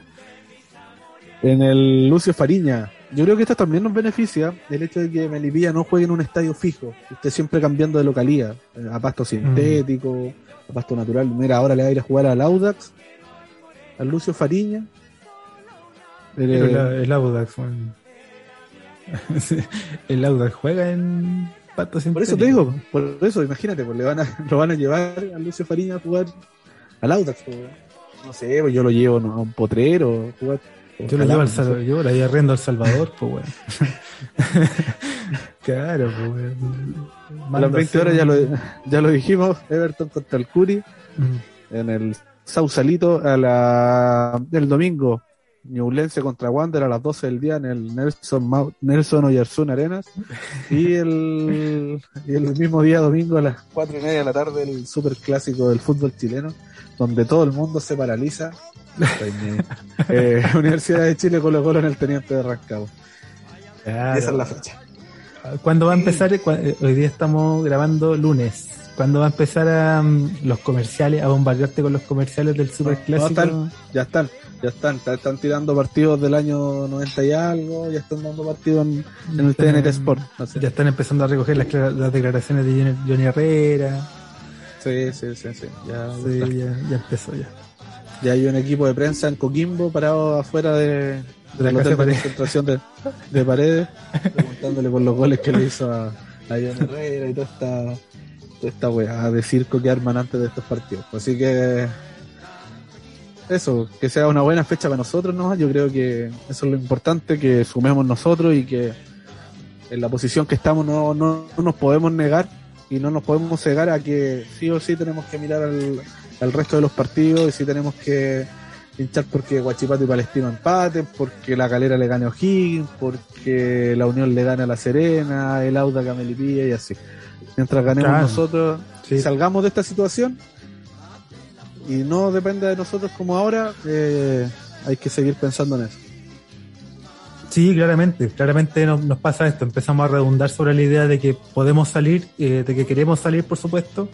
En el Lucio Fariña, yo creo que esto también nos beneficia el hecho de que Melipilla no juegue en un estadio fijo, esté siempre cambiando de localidad, eh, a pasto sintético, a pasto natural. Mira, ahora le va a ir a jugar al Audax, al Lucio Fariña. el Audax, el Audax juega en por eso te digo, por eso, imagínate, pues le van a, lo van a llevar a Lucio Farina a jugar al Audax. Pues, no sé, pues yo lo llevo a un potrero, jugar. Yo lo llevo al Salvador, yo la riendo al Salvador, pues bueno. claro, pues A las 20 horas ya lo, ya lo dijimos, Everton contra el Curi, en el Sausalito a la, el domingo Ñublense contra Wander a las 12 del día en el Nelson, Nelson Oyarzún Arenas. Y el, y el mismo día, domingo, a las 4 y media de la tarde, el super clásico del fútbol chileno, donde todo el mundo se paraliza. eh, Universidad de Chile Colo Colo en el Teniente de Rancagua. Esa es la fecha. ¿Cuándo va a empezar? Eh, hoy día estamos grabando lunes. ¿Cuándo va a empezar a, los comerciales, a bombardearte con los comerciales del super clásico? ya están ya están, están tirando partidos del año 90 y algo, ya están dando partidos en, el TNT Sport. Ya están empezando a recoger las, declaraciones de Johnny Herrera. Sí, sí, sí, sí. Ya, ya, empezó ya. Ya hay un equipo de prensa en Coquimbo parado afuera de, la casa de concentración de, de paredes, preguntándole por los goles que le hizo a, a Herrera y toda esta, toda esta weá de circo que arman antes de estos partidos. Así que eso, que sea una buena fecha para nosotros, ¿no? Yo creo que eso es lo importante, que sumemos nosotros y que en la posición que estamos no, no, no, nos podemos negar y no nos podemos cegar a que sí o sí tenemos que mirar al, al resto de los partidos y sí tenemos que hinchar porque Guachipato y Palestino empaten, porque la Calera le gane a O'Higgins, porque la Unión le gane a La Serena, el Auda a Melipilla y así. Mientras ganemos nosotros, salgamos de esta situación y no depende de nosotros como ahora, eh, hay que seguir pensando en eso. Sí, claramente, claramente nos, nos, pasa esto, empezamos a redundar sobre la idea de que podemos salir, eh, de que queremos salir, por supuesto,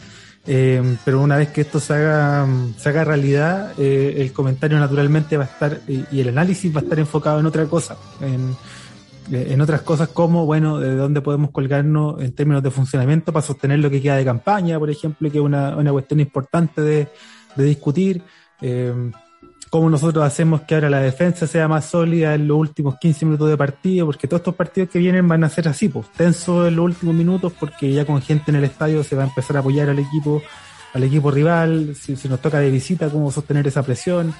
eh, pero una vez que esto se haga, se haga realidad, eh, el comentario naturalmente va a estar y el análisis va a estar enfocado en otra cosa, en, en otras cosas como, bueno, de dónde podemos colgarnos en términos de funcionamiento para sostener lo que queda de campaña, por ejemplo, que es una, una cuestión importante de, de discutir. Eh, cómo nosotros hacemos que ahora la defensa sea más sólida en los últimos 15 minutos de partido, porque todos estos partidos que vienen van a ser así, pues tensos en los últimos minutos, porque ya con gente en el estadio se va a empezar a apoyar al equipo, al equipo rival, si, si nos toca de visita, cómo sostener esa presión,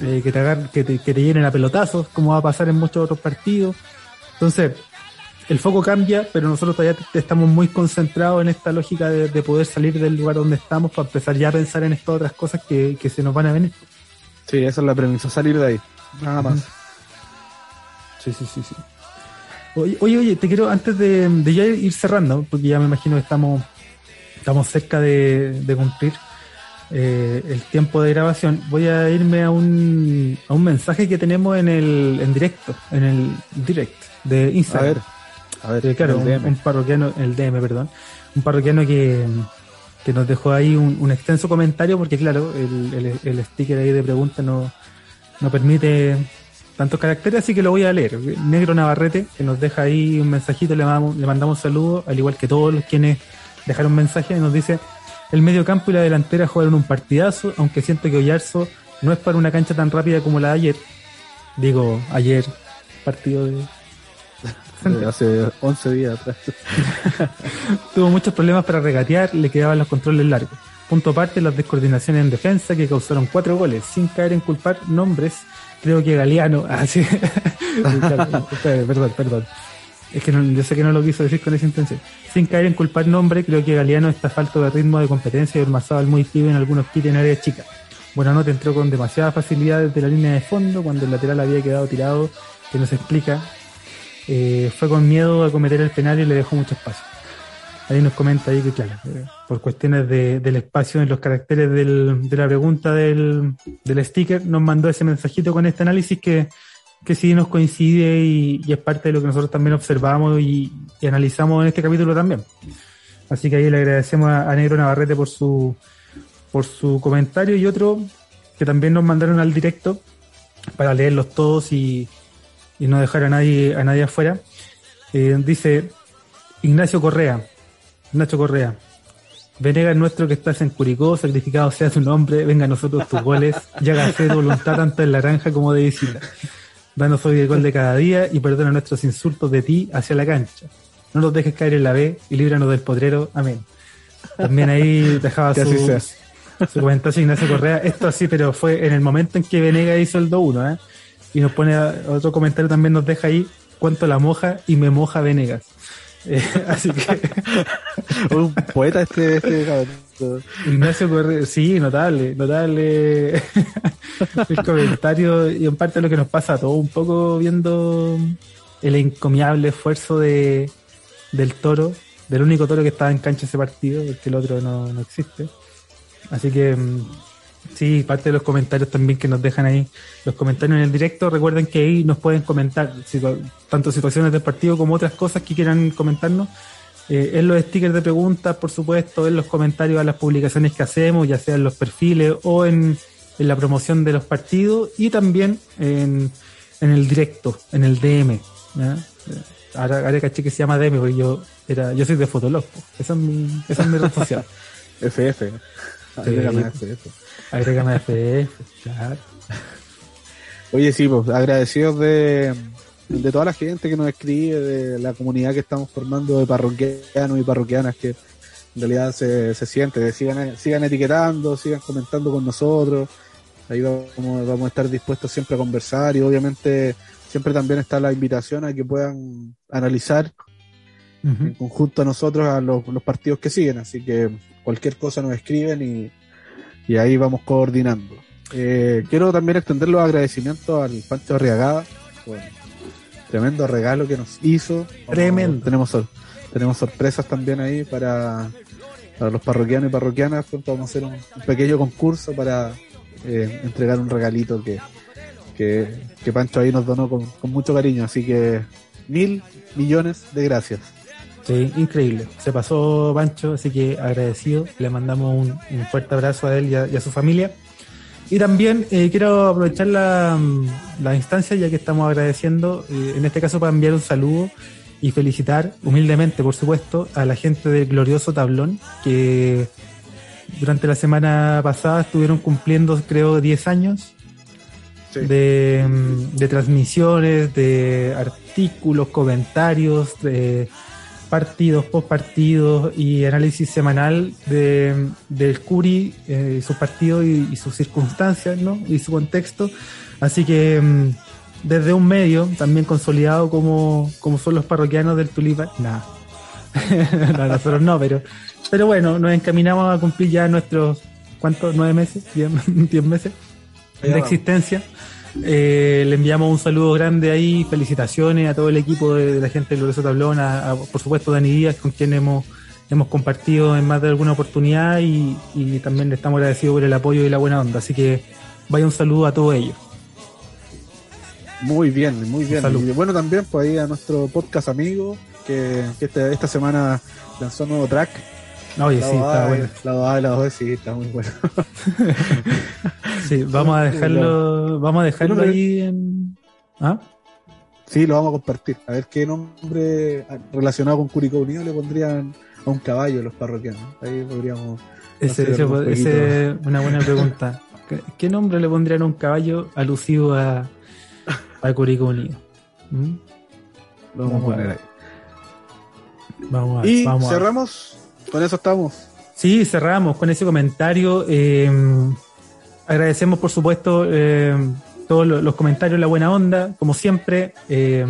eh, que, te agar, que, te, que te llenen a pelotazos, como va a pasar en muchos otros partidos. Entonces, el foco cambia, pero nosotros todavía estamos muy concentrados en esta lógica de, de, poder salir del lugar donde estamos para empezar ya a pensar en estas otras cosas que, que se nos van a venir. Sí, esa es la premisa, salir de ahí. Nada más. Sí, sí, sí, sí. Oye, oye, te quiero, antes de, de, ya ir cerrando, porque ya me imagino que estamos, estamos cerca de, de cumplir eh, el tiempo de grabación, voy a irme a un, a un mensaje que tenemos en el en directo, en el direct de Instagram. A ver, a ver, eh, claro, un, un, parroquiano, el DM, perdón, un parroquiano que, que nos dejó ahí un, extenso comentario, porque claro, el, sticker ahí de pregunta no, no permite tantos caracteres, así que lo voy a leer. Negro Navarrete, que nos deja ahí un mensajito, le mandamos, le mandamos saludos, al igual que todos los quienes dejaron mensaje, y nos dice, el medio campo y la delantera jugaron un partidazo, aunque siento que Oyarzo no es para una cancha tan rápida como la de ayer. Digo, ayer, partido de... Hace 11 días atrás. Tuvo muchos problemas para regatear, le quedaban los controles largos. Punto aparte, las descoordinaciones en defensa que causaron cuatro goles, sin caer en culpar nombres. Creo que Galeano. Ah, sí. perdón, perdón. Es que no, yo sé que no lo quiso decir con esa intención. Sin caer en culpar nombre, creo que Galeano está falto de ritmo de competencia y al muy pibe en algunos kits en área chica. Buena nota entró con demasiada facilidad desde la línea de fondo cuando el lateral había quedado tirado, que no se explica. Eh, fue con miedo a cometer el penal y le dejó mucho espacio. Ahí nos comenta ahí que, claro, eh, por cuestiones de, del espacio en los caracteres del, de la pregunta del, del sticker, nos mandó ese mensajito con este análisis que, que sí nos coincide y, es parte de lo que nosotros también observamos y, y, analizamos en este capítulo también. Así que ahí le agradecemos a, a, Negro Navarrete por su, por su comentario y otro que también nos mandaron al directo para leerlos todos y, y no dejar a nadie, a nadie afuera. Eh, dice Ignacio Correa, Nacho Correa, Venegas nuestro que estás en Curicó, sacrificado sea tu nombre, venga a nosotros tus goles, ya haga de voluntad tanto en la granja como de visita. Danos hoy el gol de cada día y perdona nuestros insultos de ti hacia la cancha. No nos dejes caer en la B y líbranos del potrero. Amén. También ahí dejaba su, su comentario Ignacio Correa. Esto así, pero fue en el momento en que Venegas hizo el 2-1, ¿eh? Y nos pone otro comentario también nos deja ahí cuánto la moja y me moja Venegas. Eh, así que un poeta este, este. Ignacio Correa, sí, notable, notable el comentario y en parte lo que nos pasa a todos, un poco viendo el encomiable esfuerzo de del toro, del único toro que estaba en cancha ese partido, porque el otro no, no existe. Así que sí, parte de los comentarios también que nos dejan ahí, los comentarios en el directo, recuerden que ahí nos pueden comentar tanto situaciones del partido como otras cosas que quieran comentarnos. Eh, en los stickers de preguntas, por supuesto, en los comentarios a las publicaciones que hacemos, ya sea en los perfiles o en, en la promoción de los partidos y también en, en el directo, en el DM. ¿ya? Ahora, ahora caché que se llama DM porque yo era, yo soy de Fotolog, esa es mi, esa es mi red social. FF. Agrégame. FF. Agrégame FF, claro. Oye, sí, pues agradecidos de, de toda la gente que nos escribe, de la comunidad que estamos formando de parroquianos y parroquianas que en realidad se, se siente, sigan, sigan etiquetando, sigan comentando con nosotros, ahí vamos, vamos a estar dispuestos siempre a conversar y obviamente siempre también está la invitación a que puedan analizar en conjunto a nosotros a los, los, partidos que siguen. Así que cualquier cosa nos escriben y, y ahí vamos coordinando. Eh, quiero también extender los agradecimientos al Pancho Arriagada por tremendo regalo que nos hizo. Tremendo. Tenemos, tenemos sorpresas también ahí para, para los parroquianos y parroquianas. Pronto vamos a hacer un, pequeño concurso para eh, entregar un regalito que, que, Pancho ahí nos donó con, con mucho cariño. Así que mil millones de gracias. Sí, increíble. Se pasó Pancho, así que agradecido. Le mandamos un, fuerte abrazo a él y a, su familia. Y también eh, quiero aprovechar la, la, instancia, ya que estamos agradeciendo, eh, en este caso para enviar un saludo y felicitar humildemente, por supuesto, a la gente del glorioso tablón, que durante la semana pasada estuvieron cumpliendo, creo, 10 años de, de, transmisiones, de artículos, comentarios, de partidos, post partidos y análisis semanal de, del Curi, eh, su partido y, sus circunstancias, ¿no? Y su contexto. Así que mm, desde un medio también consolidado como, como son los parroquianos del Tulipa, nada. no, nosotros no, pero, pero bueno, nos encaminamos a cumplir ya nuestros, ¿cuántos? ¿Nueve meses? ¿Diez, diez meses de existencia? Eh, le enviamos un saludo grande ahí, felicitaciones a todo el equipo de, la gente del Glorioso Tablón, a, por supuesto Dani Díaz, con quien hemos, hemos compartido en más de alguna oportunidad y, también le estamos agradecidos por el apoyo y la buena onda. Así que vaya un saludo a todos ellos. Muy bien, muy bien. Y bueno, también pues ahí a nuestro podcast amigo, que, este, esta semana lanzó un nuevo track Oye, sí, está bueno. La A y la 2 sí, está muy bueno. sí, vamos a dejarlo, vamos a dejarlo ahí en. ¿Ah? Sí, lo vamos a compartir. A ver qué nombre relacionado con Curicó Unido le pondrían a un caballo los parroquianos. Ahí podríamos. Ese, es una buena pregunta. ¿Qué nombre le pondrían a un caballo alusivo a, a Curicó Unido? ¿Mm? Lo vamos, a poner ahí. Vamos a y cerramos con eso estamos. Sí, cerramos con ese comentario. Eh, agradecemos, por supuesto, eh, todos los comentarios, la buena onda, como siempre. Eh,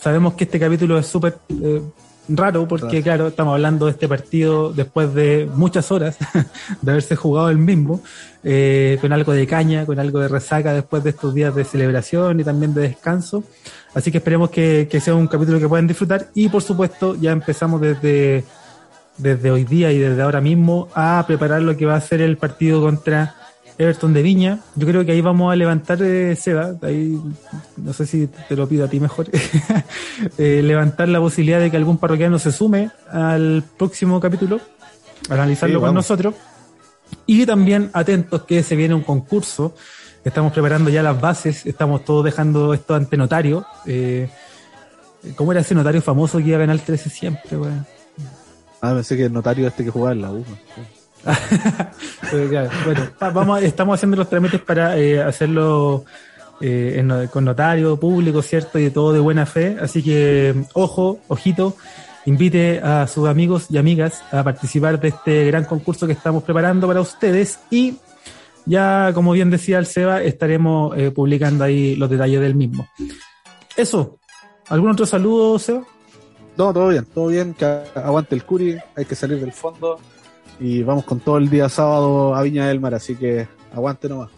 sabemos que este capítulo es súper raro porque, claro, estamos hablando de este partido después de muchas horas de haberse jugado el mismo, con algo de caña, con algo de resaca después de estos días de celebración y también de descanso. Así que esperemos que, que sea un capítulo que puedan disfrutar y, por supuesto, ya empezamos desde desde hoy día y desde ahora mismo a preparar lo que va a ser el partido contra Everton de Viña. Yo creo que ahí vamos a levantar, eh, Seba, ahí no sé si te lo pido a ti mejor, eh, levantar la posibilidad de que algún parroquiano se sume al próximo capítulo, analizarlo con nosotros. Y también atentos que se viene un concurso, estamos preparando ya las bases, estamos todos dejando esto ante notario. Eh, ¿Cómo era ese notario famoso que iba a ganar el 13 siempre, weón? Ah, pensé que el notario este que jugaba en la U. bueno, vamos, estamos haciendo los trámites para eh, hacerlo eh, con notario público, ¿cierto? Y todo de buena fe. Así que, ojo, ojito, invite a sus amigos y amigas a participar de este gran concurso que estamos preparando para ustedes. Y ya, como bien decía el Seba, estaremos eh, publicando ahí los detalles del mismo. Eso. ¿Algún otro saludo, Seba? No, todo bien, todo bien, que aguante el Curi, hay que salir del fondo y vamos con todo el día sábado a Viña del Mar, así que aguante nomás.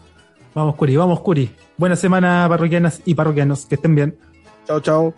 Vamos Curi, vamos Curi. Buena semana parroquianas y parroquianos, que estén bien. Chao, chao.